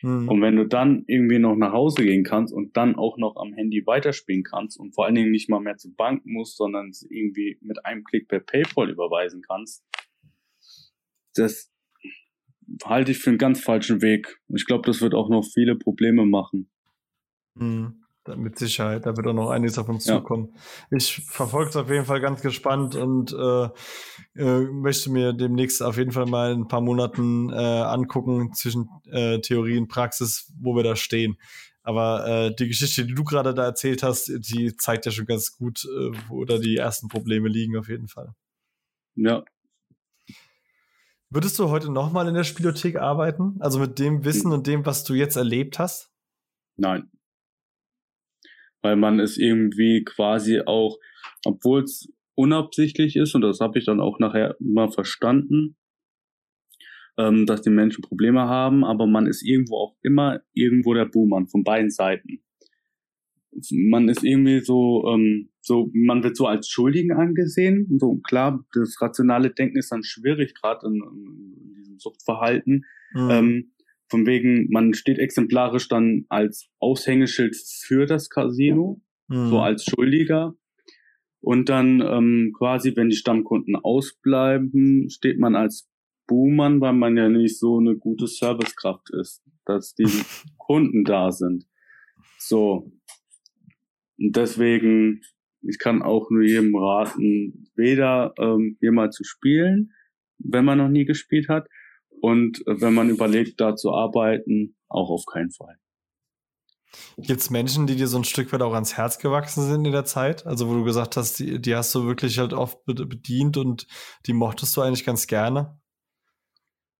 Hm. Und wenn du dann irgendwie noch nach Hause gehen kannst und dann auch noch am Handy weiterspielen kannst und vor allen Dingen nicht mal mehr zur Bank musst, sondern es irgendwie mit einem Klick per PayPal überweisen kannst, das halte ich für einen ganz falschen Weg. Ich glaube, das wird auch noch viele Probleme machen. Hm. Da- Mit Sicherheit, da wird auch noch einiges auf uns Ja. zukommen. Ich verfolge es auf jeden Fall ganz gespannt und äh, äh, möchte mir demnächst auf jeden Fall mal in ein paar Monaten äh, angucken zwischen äh, Theorie und Praxis, wo wir da stehen. Aber äh, die Geschichte, die du gerade da erzählt hast, die zeigt ja schon ganz gut, äh, wo da die ersten Probleme liegen, auf jeden Fall. Ja, Würdest du heute nochmal in der Spielothek arbeiten? Also mit dem Wissen Hm. und dem, was du jetzt erlebt hast? nein. Weil man es irgendwie quasi auch, obwohl es unabsichtlich ist, und das habe ich dann auch nachher mal verstanden, ähm, dass die Menschen Probleme haben, aber man ist irgendwo auch immer irgendwo der Buhmann von beiden Seiten. Man ist irgendwie so, ähm, so, man wird so als Schuldigen angesehen. So klar, das rationale Denken ist dann schwierig, gerade in, in diesem Suchtverhalten. Hm. Ähm, von wegen, man steht exemplarisch dann als Aushängeschild für das Casino, Hm. so als Schuldiger. Und dann ähm, quasi, wenn die Stammkunden ausbleiben, steht man als Buhmann, weil man ja nicht so eine gute Servicekraft ist, dass die [laughs] Kunden da sind. So. Und deswegen, ich kann auch nur jedem raten, weder ähm, hier mal zu spielen, wenn man noch nie gespielt hat, und wenn man überlegt, da zu arbeiten, auch auf keinen Fall. Gibt es Menschen, die dir so ein Stück weit auch ans Herz gewachsen sind in der Zeit? Also wo du gesagt hast, die, die hast du wirklich halt oft be- bedient und die mochtest du eigentlich ganz gerne?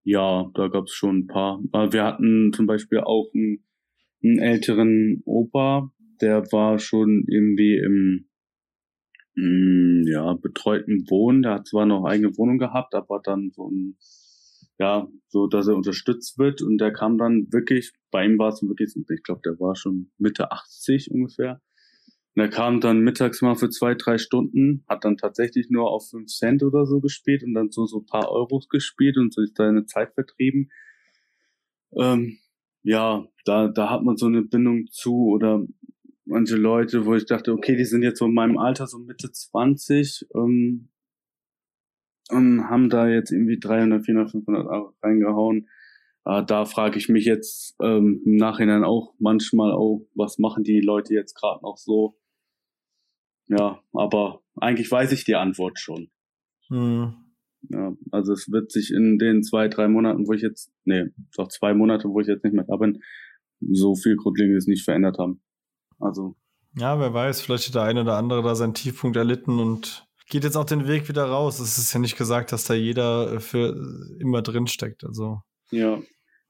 Ja, da gab es schon ein paar. Wir hatten zum Beispiel auch einen, einen älteren Opa, der war schon irgendwie im mh, ja, betreuten Wohnen. Der hat zwar noch eigene Wohnung gehabt, aber dann so ein, ja, so, dass er unterstützt wird. Und der kam dann wirklich, bei ihm war es wirklich, ich glaube, der war schon Mitte 80 ungefähr. Und er kam dann mittags mal für zwei, drei Stunden, hat dann tatsächlich nur auf fünf Cent oder so gespielt und dann so so paar Euros gespielt und sich seine Zeit vertrieben. Ähm, ja, da, da hat man so eine Bindung zu oder manche Leute, wo ich dachte, okay, die sind jetzt so in meinem Alter, so Mitte 20, ähm, und haben da jetzt irgendwie 300, 400, 500 Euro reingehauen. Äh, da frage ich mich jetzt ähm, im Nachhinein auch manchmal auch, was machen die Leute jetzt gerade noch so? Ja, aber eigentlich weiß ich die Antwort schon. Hm. Ja, also es wird sich in den zwei, drei Monaten, wo ich jetzt, nee, doch zwei Monate, wo ich jetzt nicht mehr da bin, so viel Grundlegendes nicht verändert haben. Also, Ja, wer weiß, vielleicht hat der eine oder andere da seinen Tiefpunkt erlitten und geht jetzt auch den Weg wieder raus. Es ist ja nicht gesagt, dass da jeder für immer drin steckt. Also ja.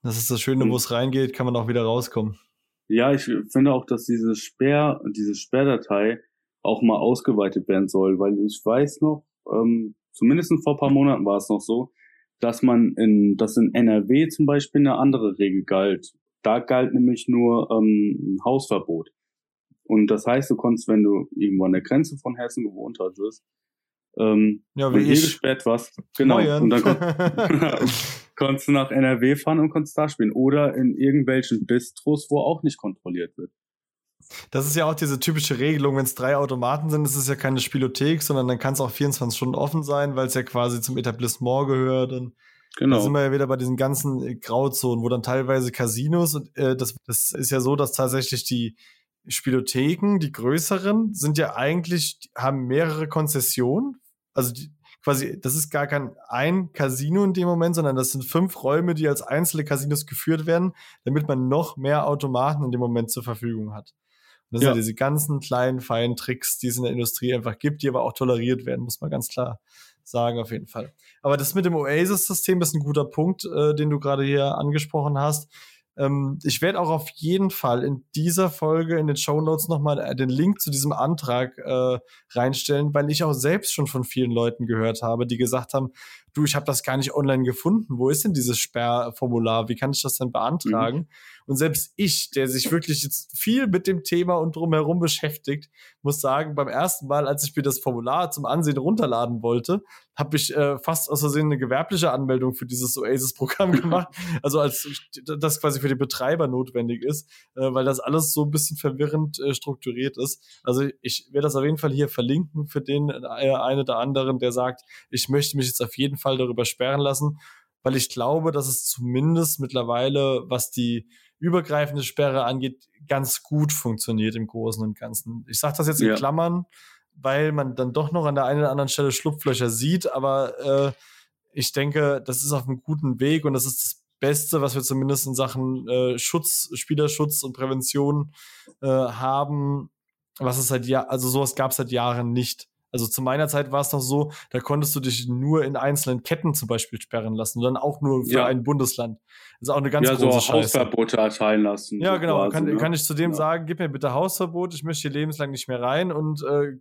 das ist das Schöne, wo es reingeht, kann man auch wieder rauskommen. Ja, ich finde auch, dass diese Sperr, diese Sperrdatei auch mal ausgeweitet werden soll, weil ich weiß noch, ähm, zumindest vor ein paar Monaten war es noch so, dass man in, dass in NRW zum Beispiel eine andere Regel galt. Da galt nämlich nur ähm, ein Hausverbot. Und das heißt, du konntest, wenn du irgendwo an der Grenze von Hessen gewohnt hattest, ähm, Ja, und wie hier ich. gesperrt warst, genau, Moin. und dann kon [laughs] [laughs] konntest du nach NRW fahren und konntest da spielen. Oder in irgendwelchen Bistros, wo auch nicht kontrolliert wird. Das ist ja auch diese typische Regelung, wenn es drei Automaten sind, ist es ja keine Spielothek, sondern dann kann es auch 24 Stunden offen sein, weil es ja quasi zum Etablissement gehört. Und genau. Da sind wir ja wieder bei diesen ganzen äh, Grauzonen, wo dann teilweise Casinos und äh, das, das ist ja so, dass tatsächlich die Spielotheken, die größeren, sind ja eigentlich, haben mehrere Konzessionen. Also die, quasi, das ist gar kein ein Casino in dem Moment, sondern das sind fünf Räume, die als einzelne Casinos geführt werden, damit man noch mehr Automaten in dem Moment zur Verfügung hat. Und das ja. sind ja diese ganzen kleinen, feinen Tricks, die es in der Industrie einfach gibt, die aber auch toleriert werden, muss man ganz klar sagen, auf jeden Fall. Aber das mit dem Oasis-System ist ein guter Punkt, äh, den du gerade hier angesprochen hast. Ähm, ich werde auch auf jeden Fall in dieser Folge in den Show Notes nochmal äh, den Link zu diesem Antrag äh, reinstellen, weil ich auch selbst schon von vielen Leuten gehört habe, die gesagt haben, du, ich habe das gar nicht online gefunden. Wo ist denn dieses Sperrformular? Wie kann ich das denn beantragen? Mhm. Und selbst ich, der sich wirklich jetzt viel mit dem Thema und drumherum beschäftigt, muss sagen, beim ersten Mal, als ich mir das Formular zum Ansehen runterladen wollte, habe ich äh, fast aus Versehen eine gewerbliche Anmeldung für dieses Oasis-Programm [laughs] gemacht. also als das quasi für die Betreiber notwendig ist, äh, weil das alles so ein bisschen verwirrend äh, strukturiert ist. Also ich werde das auf jeden Fall hier verlinken für den äh, einen oder anderen, der sagt, ich möchte mich jetzt auf jeden Fall darüber sperren lassen, weil ich glaube, dass es zumindest mittlerweile, was die übergreifende Sperre angeht, ganz gut funktioniert im Großen und Ganzen. Ich sage das jetzt in ja. Klammern, weil man dann doch noch an der einen oder anderen Stelle Schlupflöcher sieht, aber äh, ich denke, das ist auf einem guten Weg und das ist das Beste, was wir zumindest in Sachen äh, Schutz, Spielerschutz und Prävention äh, haben, was es seit Jahren, also sowas gab es seit Jahren nicht. Also zu meiner Zeit war es noch so, da konntest du dich nur in einzelnen Ketten zum Beispiel sperren lassen und dann auch nur für ja. ein Bundesland. Das ist auch eine ganz ja, große so Scheiße. Hausverbote erteilen lassen. Ja, so genau. Quasi, kann, ne? kann ich zu dem ja. sagen, gib mir bitte Hausverbot, ich möchte hier lebenslang nicht mehr rein und äh,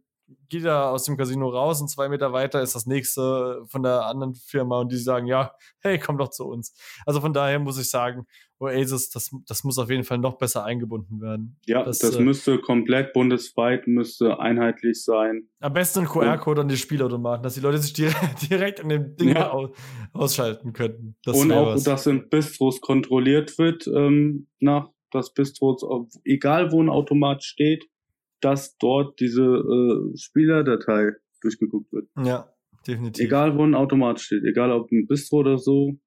geh da aus dem Casino raus und zwei Meter weiter ist das nächste von der anderen Firma und die sagen, ja, hey, komm doch zu uns. Also von daher muss ich sagen, Oasis, das, das muss auf jeden Fall noch besser eingebunden werden. Ja, das, das äh, müsste komplett bundesweit, müsste einheitlich sein. Am besten ein QR-Code an die Spielautomaten, dass die Leute sich direkt, [laughs] direkt an dem Ding ja. aus, ausschalten könnten. Das und auch, was. dass in Bistros kontrolliert wird, ähm, nach das Bistros, egal wo ein Automat steht, dass dort diese äh, Spielerdatei durchgeguckt wird. Ja, definitiv. Egal wo ein Automat steht, egal ob ein Bistro oder so,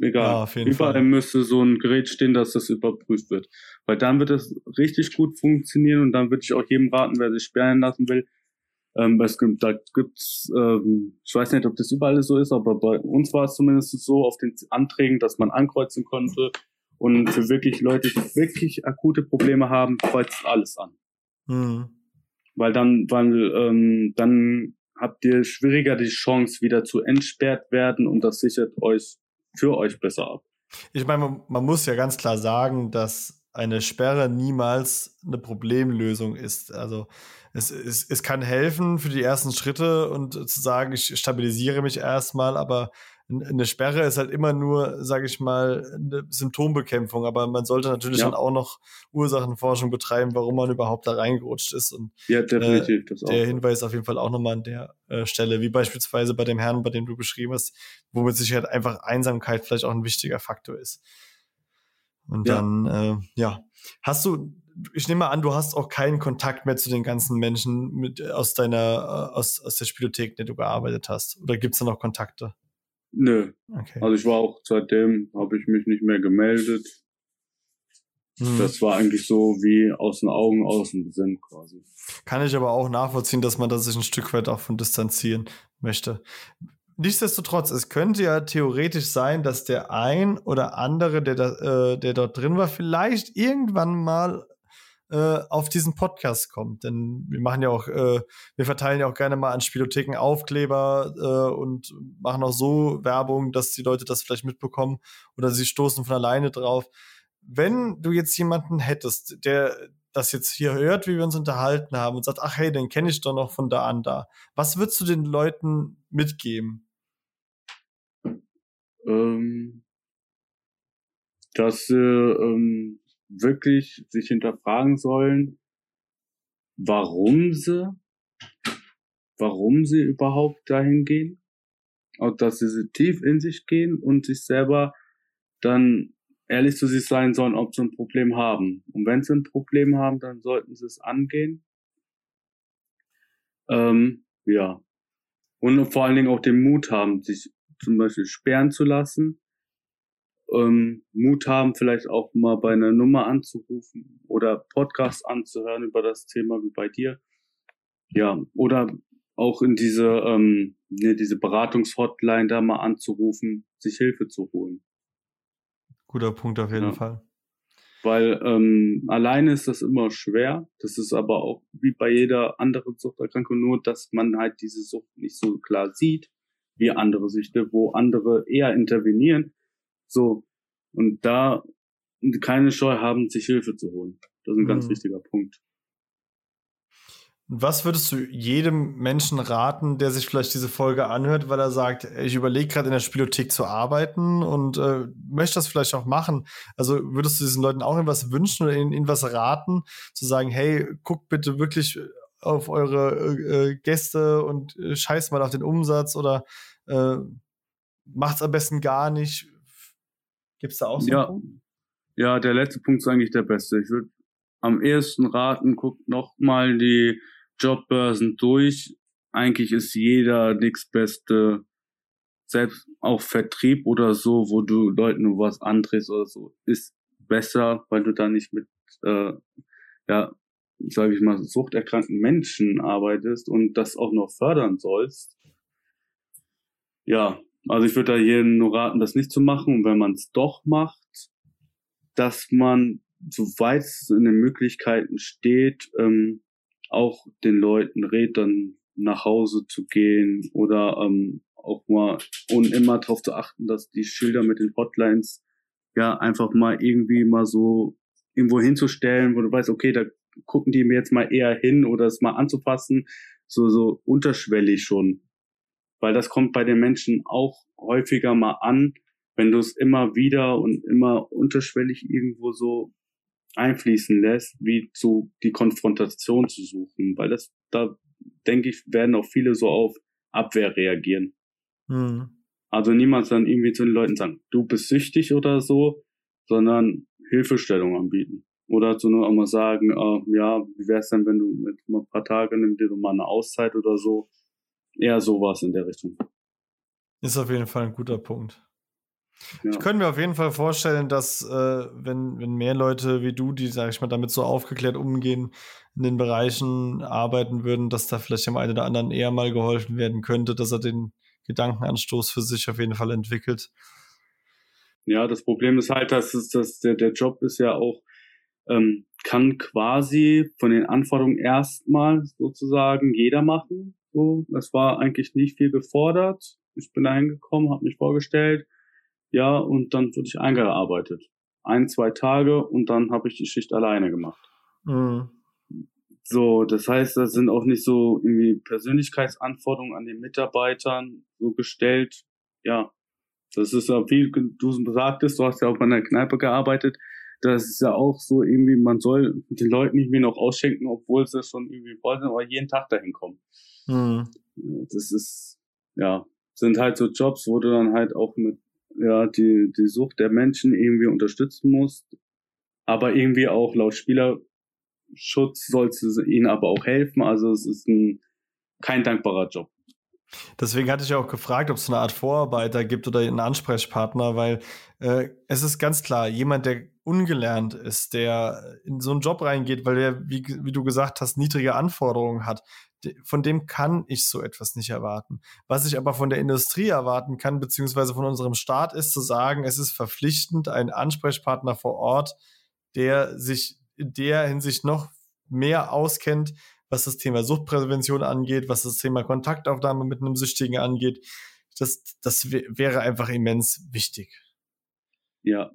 egal. Ja, Überall Fall. müsste so ein Gerät stehen, dass das überprüft wird. Weil dann wird es richtig gut funktionieren und dann würde ich auch jedem raten, wer sich sperren lassen will. Ähm, es gibt, da gibt's, ähm, ich weiß nicht, ob das überall so ist, aber bei uns war es zumindest so auf den Anträgen, dass man ankreuzen konnte. Und für wirklich Leute, die wirklich akute Probleme haben, kreuzt alles an. Mhm. Weil dann, weil, ähm, dann habt ihr schwieriger die Chance, wieder zu entsperrt werden und das sichert euch für euch besser ab. Ich meine, man, muss ja ganz klar sagen, dass eine Sperre niemals eine Problemlösung ist. Also es, es, es kann helfen für die ersten Schritte und zu sagen, ich stabilisiere mich erstmal, aber eine Sperre ist halt immer nur, sage ich mal, eine Symptombekämpfung, aber man sollte natürlich ja. dann auch noch Ursachenforschung betreiben, warum man überhaupt da reingerutscht ist. Und ja, definitiv. Äh, der Hinweis auf jeden Fall auch nochmal an der äh, Stelle, wie beispielsweise bei dem Herrn, bei dem du beschrieben hast, wo mit Sicherheit einfach Einsamkeit vielleicht auch ein wichtiger Faktor ist. Und ja. dann, äh, ja, hast du, ich nehme mal an, du hast auch keinen Kontakt mehr zu den ganzen Menschen mit, aus deiner, äh, aus, aus der Spielothek, in der du gearbeitet hast. Oder gibt es da noch Kontakte? Nö. Okay. Also ich war auch seitdem, habe ich mich nicht mehr gemeldet. Hm. Das war eigentlich so wie aus den Augen, aus dem Sinn quasi. Kann ich aber auch nachvollziehen, dass man da sich ein Stück weit auch von distanzieren möchte. Nichtsdestotrotz, es könnte ja theoretisch sein, dass der ein oder andere, der, da, äh, der dort drin war, vielleicht irgendwann mal äh, auf diesen Podcast kommt. Denn wir machen ja auch, äh, wir verteilen ja auch gerne mal an Spielotheken Aufkleber äh, und machen auch so Werbung, dass die Leute das vielleicht mitbekommen oder sie stoßen von alleine drauf. Wenn du jetzt jemanden hättest, der das jetzt hier hört, wie wir uns unterhalten haben und sagt, ach hey, den kenne ich doch noch von da an da. Was würdest du den Leuten mitgeben? Ähm, dass äh, ähm, wirklich sich hinterfragen sollen, warum sie, warum sie überhaupt dahin gehen. auch dass sie tief in sich gehen und sich selber dann ehrlich zu sich sein sollen, ob sie ein Problem haben. Und wenn sie ein Problem haben, dann sollten sie es angehen. Ähm, ja. Und vor allen Dingen auch den Mut haben, sich zum Beispiel sperren zu lassen. Ähm, Mut haben, vielleicht auch mal bei einer Nummer anzurufen oder Podcasts anzuhören über das Thema wie bei dir. Ja, oder auch in diese, ähm, ne, diese Beratungshotline da mal anzurufen, sich Hilfe zu holen. Guter Punkt auf jeden Ja. Fall. Weil ähm, alleine ist das immer schwer. Das ist aber auch wie bei jeder anderen Suchterkrankung nur, dass man halt diese Sucht nicht so klar sieht wie andere Süchte, wo andere eher intervenieren. So. Und da keine Scheu haben, sich Hilfe zu holen. Das ist ein ganz Mhm. wichtiger Punkt. Was würdest du jedem Menschen raten, der sich vielleicht diese Folge anhört, weil er sagt, ich überlege gerade in der Spielothek zu arbeiten und äh, möchte das vielleicht auch machen? Also würdest du diesen Leuten auch irgendwas wünschen oder ihnen, ihnen was raten, zu sagen, hey, guckt bitte wirklich auf eure äh, Gäste und äh, scheiß mal auf den Umsatz oder äh, macht's am besten gar nicht? Gibt's da auch so Ja. einen Punkt? Ja, der letzte Punkt ist eigentlich der beste. Ich würde am ehesten raten, guckt noch mal die Jobbörsen durch. Eigentlich ist jeder nix Beste, selbst auch Vertrieb oder so, wo du Leuten nur was andrehst oder so, ist besser, weil du da nicht mit, äh, ja, sage ich mal, suchterkrankten Menschen arbeitest und das auch noch fördern sollst. Ja, also ich würde da jedem nur raten, das nicht zu machen. Und wenn man es doch macht, dass man, soweit es in den Möglichkeiten steht, ähm, auch den Leuten rät, dann nach Hause zu gehen oder ähm, auch mal und immer darauf zu achten, dass die Schilder mit den Hotlines ja einfach mal irgendwie mal so irgendwo hinzustellen, wo du weißt, okay, da gucken die mir jetzt mal eher hin oder es mal anzupassen, so so unterschwellig schon, weil das kommt bei den Menschen auch häufiger mal an, wenn du es immer wieder und immer unterschwellig irgendwo so einfließen lässt, wie so die Konfrontation zu suchen, weil das, da denke ich, werden auch viele so auf Abwehr reagieren. Hm. Also niemals dann irgendwie zu den Leuten sagen, du bist süchtig oder so, sondern Hilfestellung anbieten. Oder zu nur auch mal sagen, äh, ja, wie wär's denn, wenn du mit ein paar Tage nimm dir doch mal eine Auszeit oder so. Eher sowas in der Richtung. Ist auf jeden Fall ein guter Punkt. Ja. Ich könnte mir auf jeden Fall vorstellen, dass äh, wenn, wenn mehr Leute wie du, die, sag ich mal, damit so aufgeklärt umgehen, in den Bereichen arbeiten würden, dass da vielleicht dem einen oder anderen eher mal geholfen werden könnte, dass er den Gedankenanstoß für sich auf jeden Fall entwickelt. Ja, das Problem ist halt, dass, es, dass der, der Job ist ja auch, ähm, kann quasi von den Anforderungen erstmal sozusagen jeder machen. So, es war eigentlich nicht viel gefordert. Ich bin da hingekommen, habe mich vorgestellt, ja, und dann wurde ich eingearbeitet. Ein, zwei Tage und dann habe ich die Schicht alleine gemacht. Mhm. So, das heißt, da sind auch nicht so irgendwie Persönlichkeitsanforderungen an den Mitarbeitern so gestellt. Ja, das ist ja, wie du sagtest, du hast ja auch bei einer Kneipe gearbeitet. Das ist ja auch so irgendwie, man soll den Leuten nicht mehr noch ausschenken, obwohl sie schon irgendwie wollen, aber jeden Tag dahin kommen. Mhm. Das ist, ja, sind halt so Jobs, wo du dann halt auch mit, ja, die, die Sucht der Menschen irgendwie unterstützen musst. Aber irgendwie auch laut Spielerschutz sollst du ihnen aber auch helfen. Also es ist ein, kein dankbarer Job. Deswegen hatte ich ja auch gefragt, ob es eine Art Vorarbeiter gibt oder einen Ansprechpartner, weil äh, es ist ganz klar, jemand, der ungelernt ist, der in so einen Job reingeht, weil der, wie, wie du gesagt hast, niedrige Anforderungen hat, von dem kann ich so etwas nicht erwarten. Was ich aber von der Industrie erwarten kann, beziehungsweise von unserem Staat, ist zu sagen, es ist verpflichtend, ein Ansprechpartner vor Ort, der sich in der Hinsicht noch mehr auskennt, was das Thema Suchtprävention angeht, was das Thema Kontaktaufnahme mit einem Süchtigen angeht. Das, das wär- wäre einfach immens wichtig. Ja.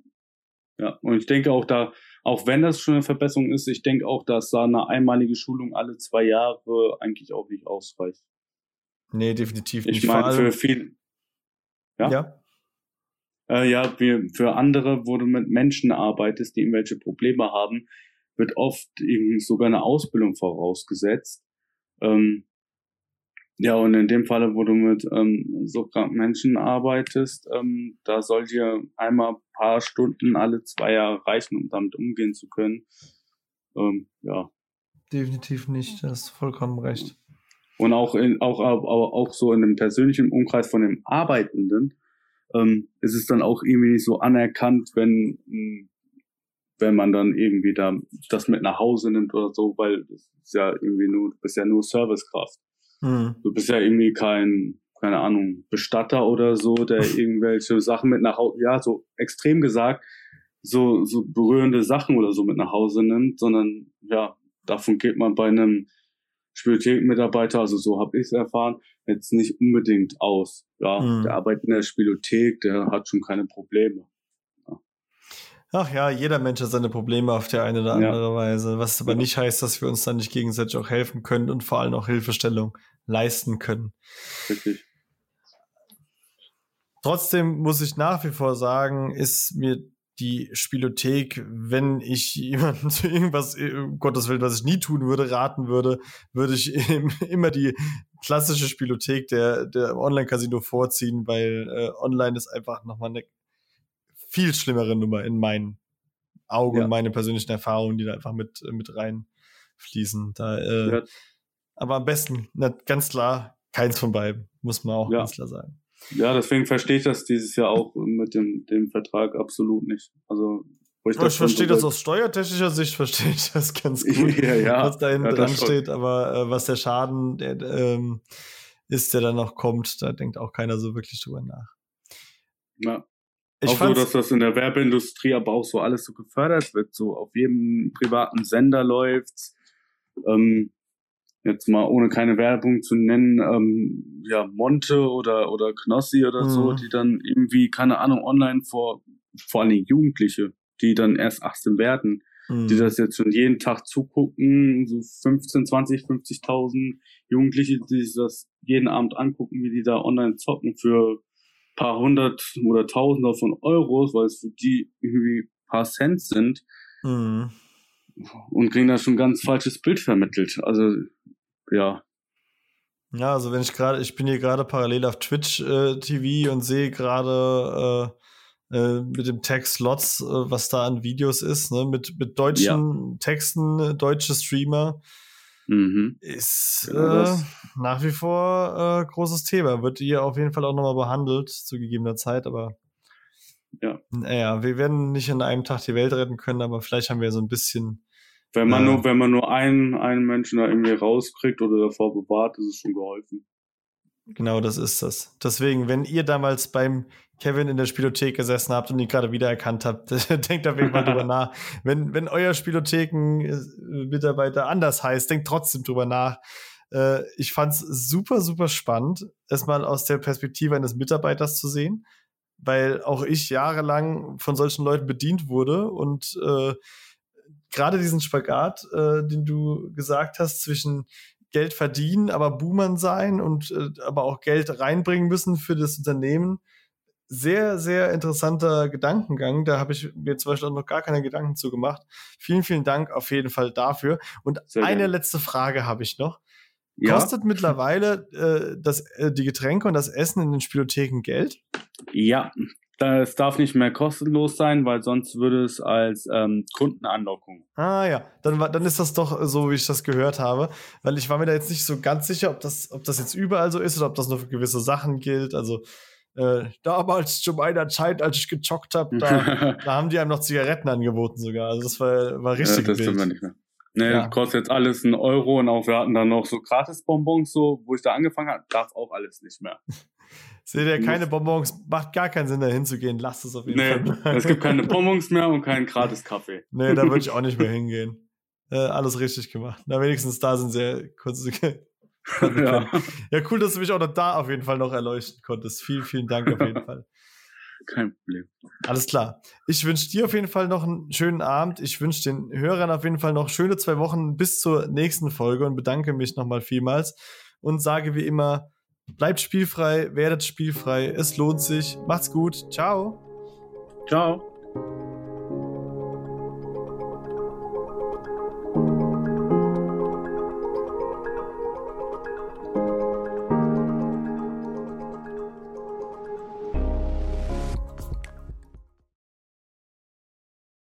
Ja. Und ich denke auch da, auch wenn das schon eine Verbesserung ist, ich denke auch, dass da eine einmalige Schulung alle zwei Jahre eigentlich auch nicht ausreicht. Nee, definitiv nicht. Ich meine, für allem- viel, ja? ja. Äh, ja, wir, für andere, wo du mit Menschen arbeitest, die irgendwelche Probleme haben, wird oft eben sogar eine Ausbildung vorausgesetzt. Ähm, Ja, und in dem Falle, wo du mit ähm, so kranken Menschen arbeitest, ähm, da soll dir einmal ein paar Stunden alle zwei Jahre reichen, um damit umgehen zu können. Ähm, ja. Definitiv nicht, das ist vollkommen recht. Und auch, in, auch, auch, auch so in dem persönlichen Umkreis von dem Arbeitenden ähm, ist es dann auch irgendwie nicht so anerkannt, wenn, wenn man dann irgendwie da das mit nach Hause nimmt oder so, weil das ist ja irgendwie nur, du bist ja nur Servicekraft. Mhm. Du bist ja irgendwie kein, keine Ahnung, Bestatter oder so, der [laughs] irgendwelche Sachen mit nach Hause, ja, so extrem gesagt, so, so berührende Sachen oder so mit nach Hause nimmt, sondern ja, davon geht man bei einem Spielothek-Mitarbeiter, also so habe ich es erfahren, jetzt nicht unbedingt aus. Ja, mhm. der arbeitet in der Spielothek, der hat schon keine Probleme. Ach ja, jeder Mensch hat seine Probleme auf der eine oder andere ja. Weise, was aber nicht heißt, dass wir uns dann nicht gegenseitig auch helfen können und vor allem auch Hilfestellung leisten können. Richtig. Trotzdem muss ich nach wie vor sagen, ist mir die Spielothek, wenn ich [laughs] jemandem zu irgendwas, äh, um Gottes Willen, was ich nie tun würde, raten würde, würde ich [laughs] immer die klassische Spielothek der, der Online-Casino vorziehen, weil äh, online ist einfach nochmal eine viel schlimmere Nummer in meinen Augen ja. und meine persönlichen Erfahrungen, die da einfach mit, mit reinfließen. Da, äh, ja. Aber am besten, na, ganz klar, keins von beiden, muss man auch ja. ganz klar sagen. Ja, deswegen verstehe ich das dieses Jahr auch mit dem, dem Vertrag absolut nicht. Also, wo ich, ich verstehe das aus steuertechnischer Sicht, [laughs] verstehe ich das ganz [laughs] gut, ja, ja, was da hinten ja, dran steht, aber äh, was der Schaden der, ähm, ist, der dann noch kommt, da denkt auch keiner so wirklich drüber nach. Ja. Ich auch so, dass das in der Werbeindustrie aber auch so alles so gefördert wird, so auf jedem privaten Sender läuft's. Ähm, jetzt mal ohne keine Werbung zu nennen, ähm, ja, Monte oder, oder Knossi oder mhm. so, die dann irgendwie, keine Ahnung, online vor, vor allen Dingen Jugendliche, die dann erst 18 werden, mhm. die das jetzt schon jeden Tag zugucken, so 15, 20, 50.000 Jugendliche, die sich das jeden Abend angucken, wie die da online zocken für paar hundert oder tausender von Euros, weil es für die irgendwie paar Cent sind. Mhm. Und kriegen da schon ganz falsches Bild vermittelt. Also ja. Ja, also wenn ich gerade, ich bin hier gerade parallel auf Twitch äh, TV und sehe gerade äh, äh, mit dem Text Slots, äh, was da an Videos ist, ne? mit, mit deutschen ja. Texten, äh, deutsche Streamer. Mhm. Ist genau äh, nach wie vor großes Thema. Wird hier auf jeden Fall auch nochmal behandelt zu gegebener Zeit, aber ja. Naja, wir werden nicht in einem Tag die Welt retten können, aber vielleicht haben wir so ein bisschen wenn man ja. nur, wenn man nur einen, einen Menschen da irgendwie rauskriegt oder davor bewahrt, ist es schon geholfen. Genau, das ist das. Deswegen, wenn ihr damals beim Kevin in der Spielothek gesessen habt und ihn gerade wiedererkannt habt, [laughs] denkt auf jeden Fall drüber [laughs] nach. Wenn, wenn euer Spielotheken-Mitarbeiter anders heißt, denkt trotzdem drüber nach. Äh, ich fand's super, super spannend, es mal aus der Perspektive eines Mitarbeiters zu sehen, weil auch ich jahrelang von solchen Leuten bedient wurde und äh, gerade diesen Spagat, äh, den du gesagt hast, zwischen Geld verdienen, aber Boomern sein und äh, aber auch Geld reinbringen müssen für das Unternehmen. Sehr, sehr interessanter Gedankengang. Da habe ich mir zum Beispiel auch noch gar keine Gedanken zu gemacht. Vielen, vielen Dank auf jeden Fall dafür. Und sehr eine gerne. letzte Frage habe ich noch. Ja. Kostet mittlerweile äh, das, äh, die Getränke und das Essen in den Spielotheken Geld? Ja, es darf nicht mehr kostenlos sein, weil sonst würde es als ähm, Kundenanlockung. Ah ja, dann, dann ist das doch so, wie ich das gehört habe. Weil ich war mir da jetzt nicht so ganz sicher, ob das, ob das jetzt überall so ist oder ob das nur für gewisse Sachen gilt. Also äh, damals zu meiner Zeit, als ich gezockt habe, da, [laughs] da, haben die einem noch Zigaretten angeboten sogar. Also das war, war richtig. Ja, das wild. nicht mehr. Nee, ja. kostet jetzt alles ein Euro und auch wir hatten dann noch so Gratisbonbons, so, wo ich da angefangen habe, darf auch alles nicht mehr. [laughs] Seht ihr, keine Bonbons, macht gar keinen Sinn, da hinzugehen. Lasst es auf jeden nee, Fall. es gibt keine [laughs] Bonbons mehr und keinen Gratis-Kaffee. Nee, da würde ich auch nicht mehr hingehen. Äh, alles richtig gemacht. Na, wenigstens da sind sehr kurze. [laughs] ja. ja, cool, dass du mich auch noch da auf jeden Fall noch erleuchten konntest. Vielen, vielen Dank auf jeden Fall. Kein Problem. Alles klar. Ich wünsche dir auf jeden Fall noch einen schönen Abend. Ich wünsche den Hörern auf jeden Fall noch schöne zwei Wochen bis zur nächsten Folge und bedanke mich nochmal vielmals und sage wie immer, Bleibt spielfrei, werdet spielfrei. Es lohnt sich. Macht's gut. Ciao. Ciao.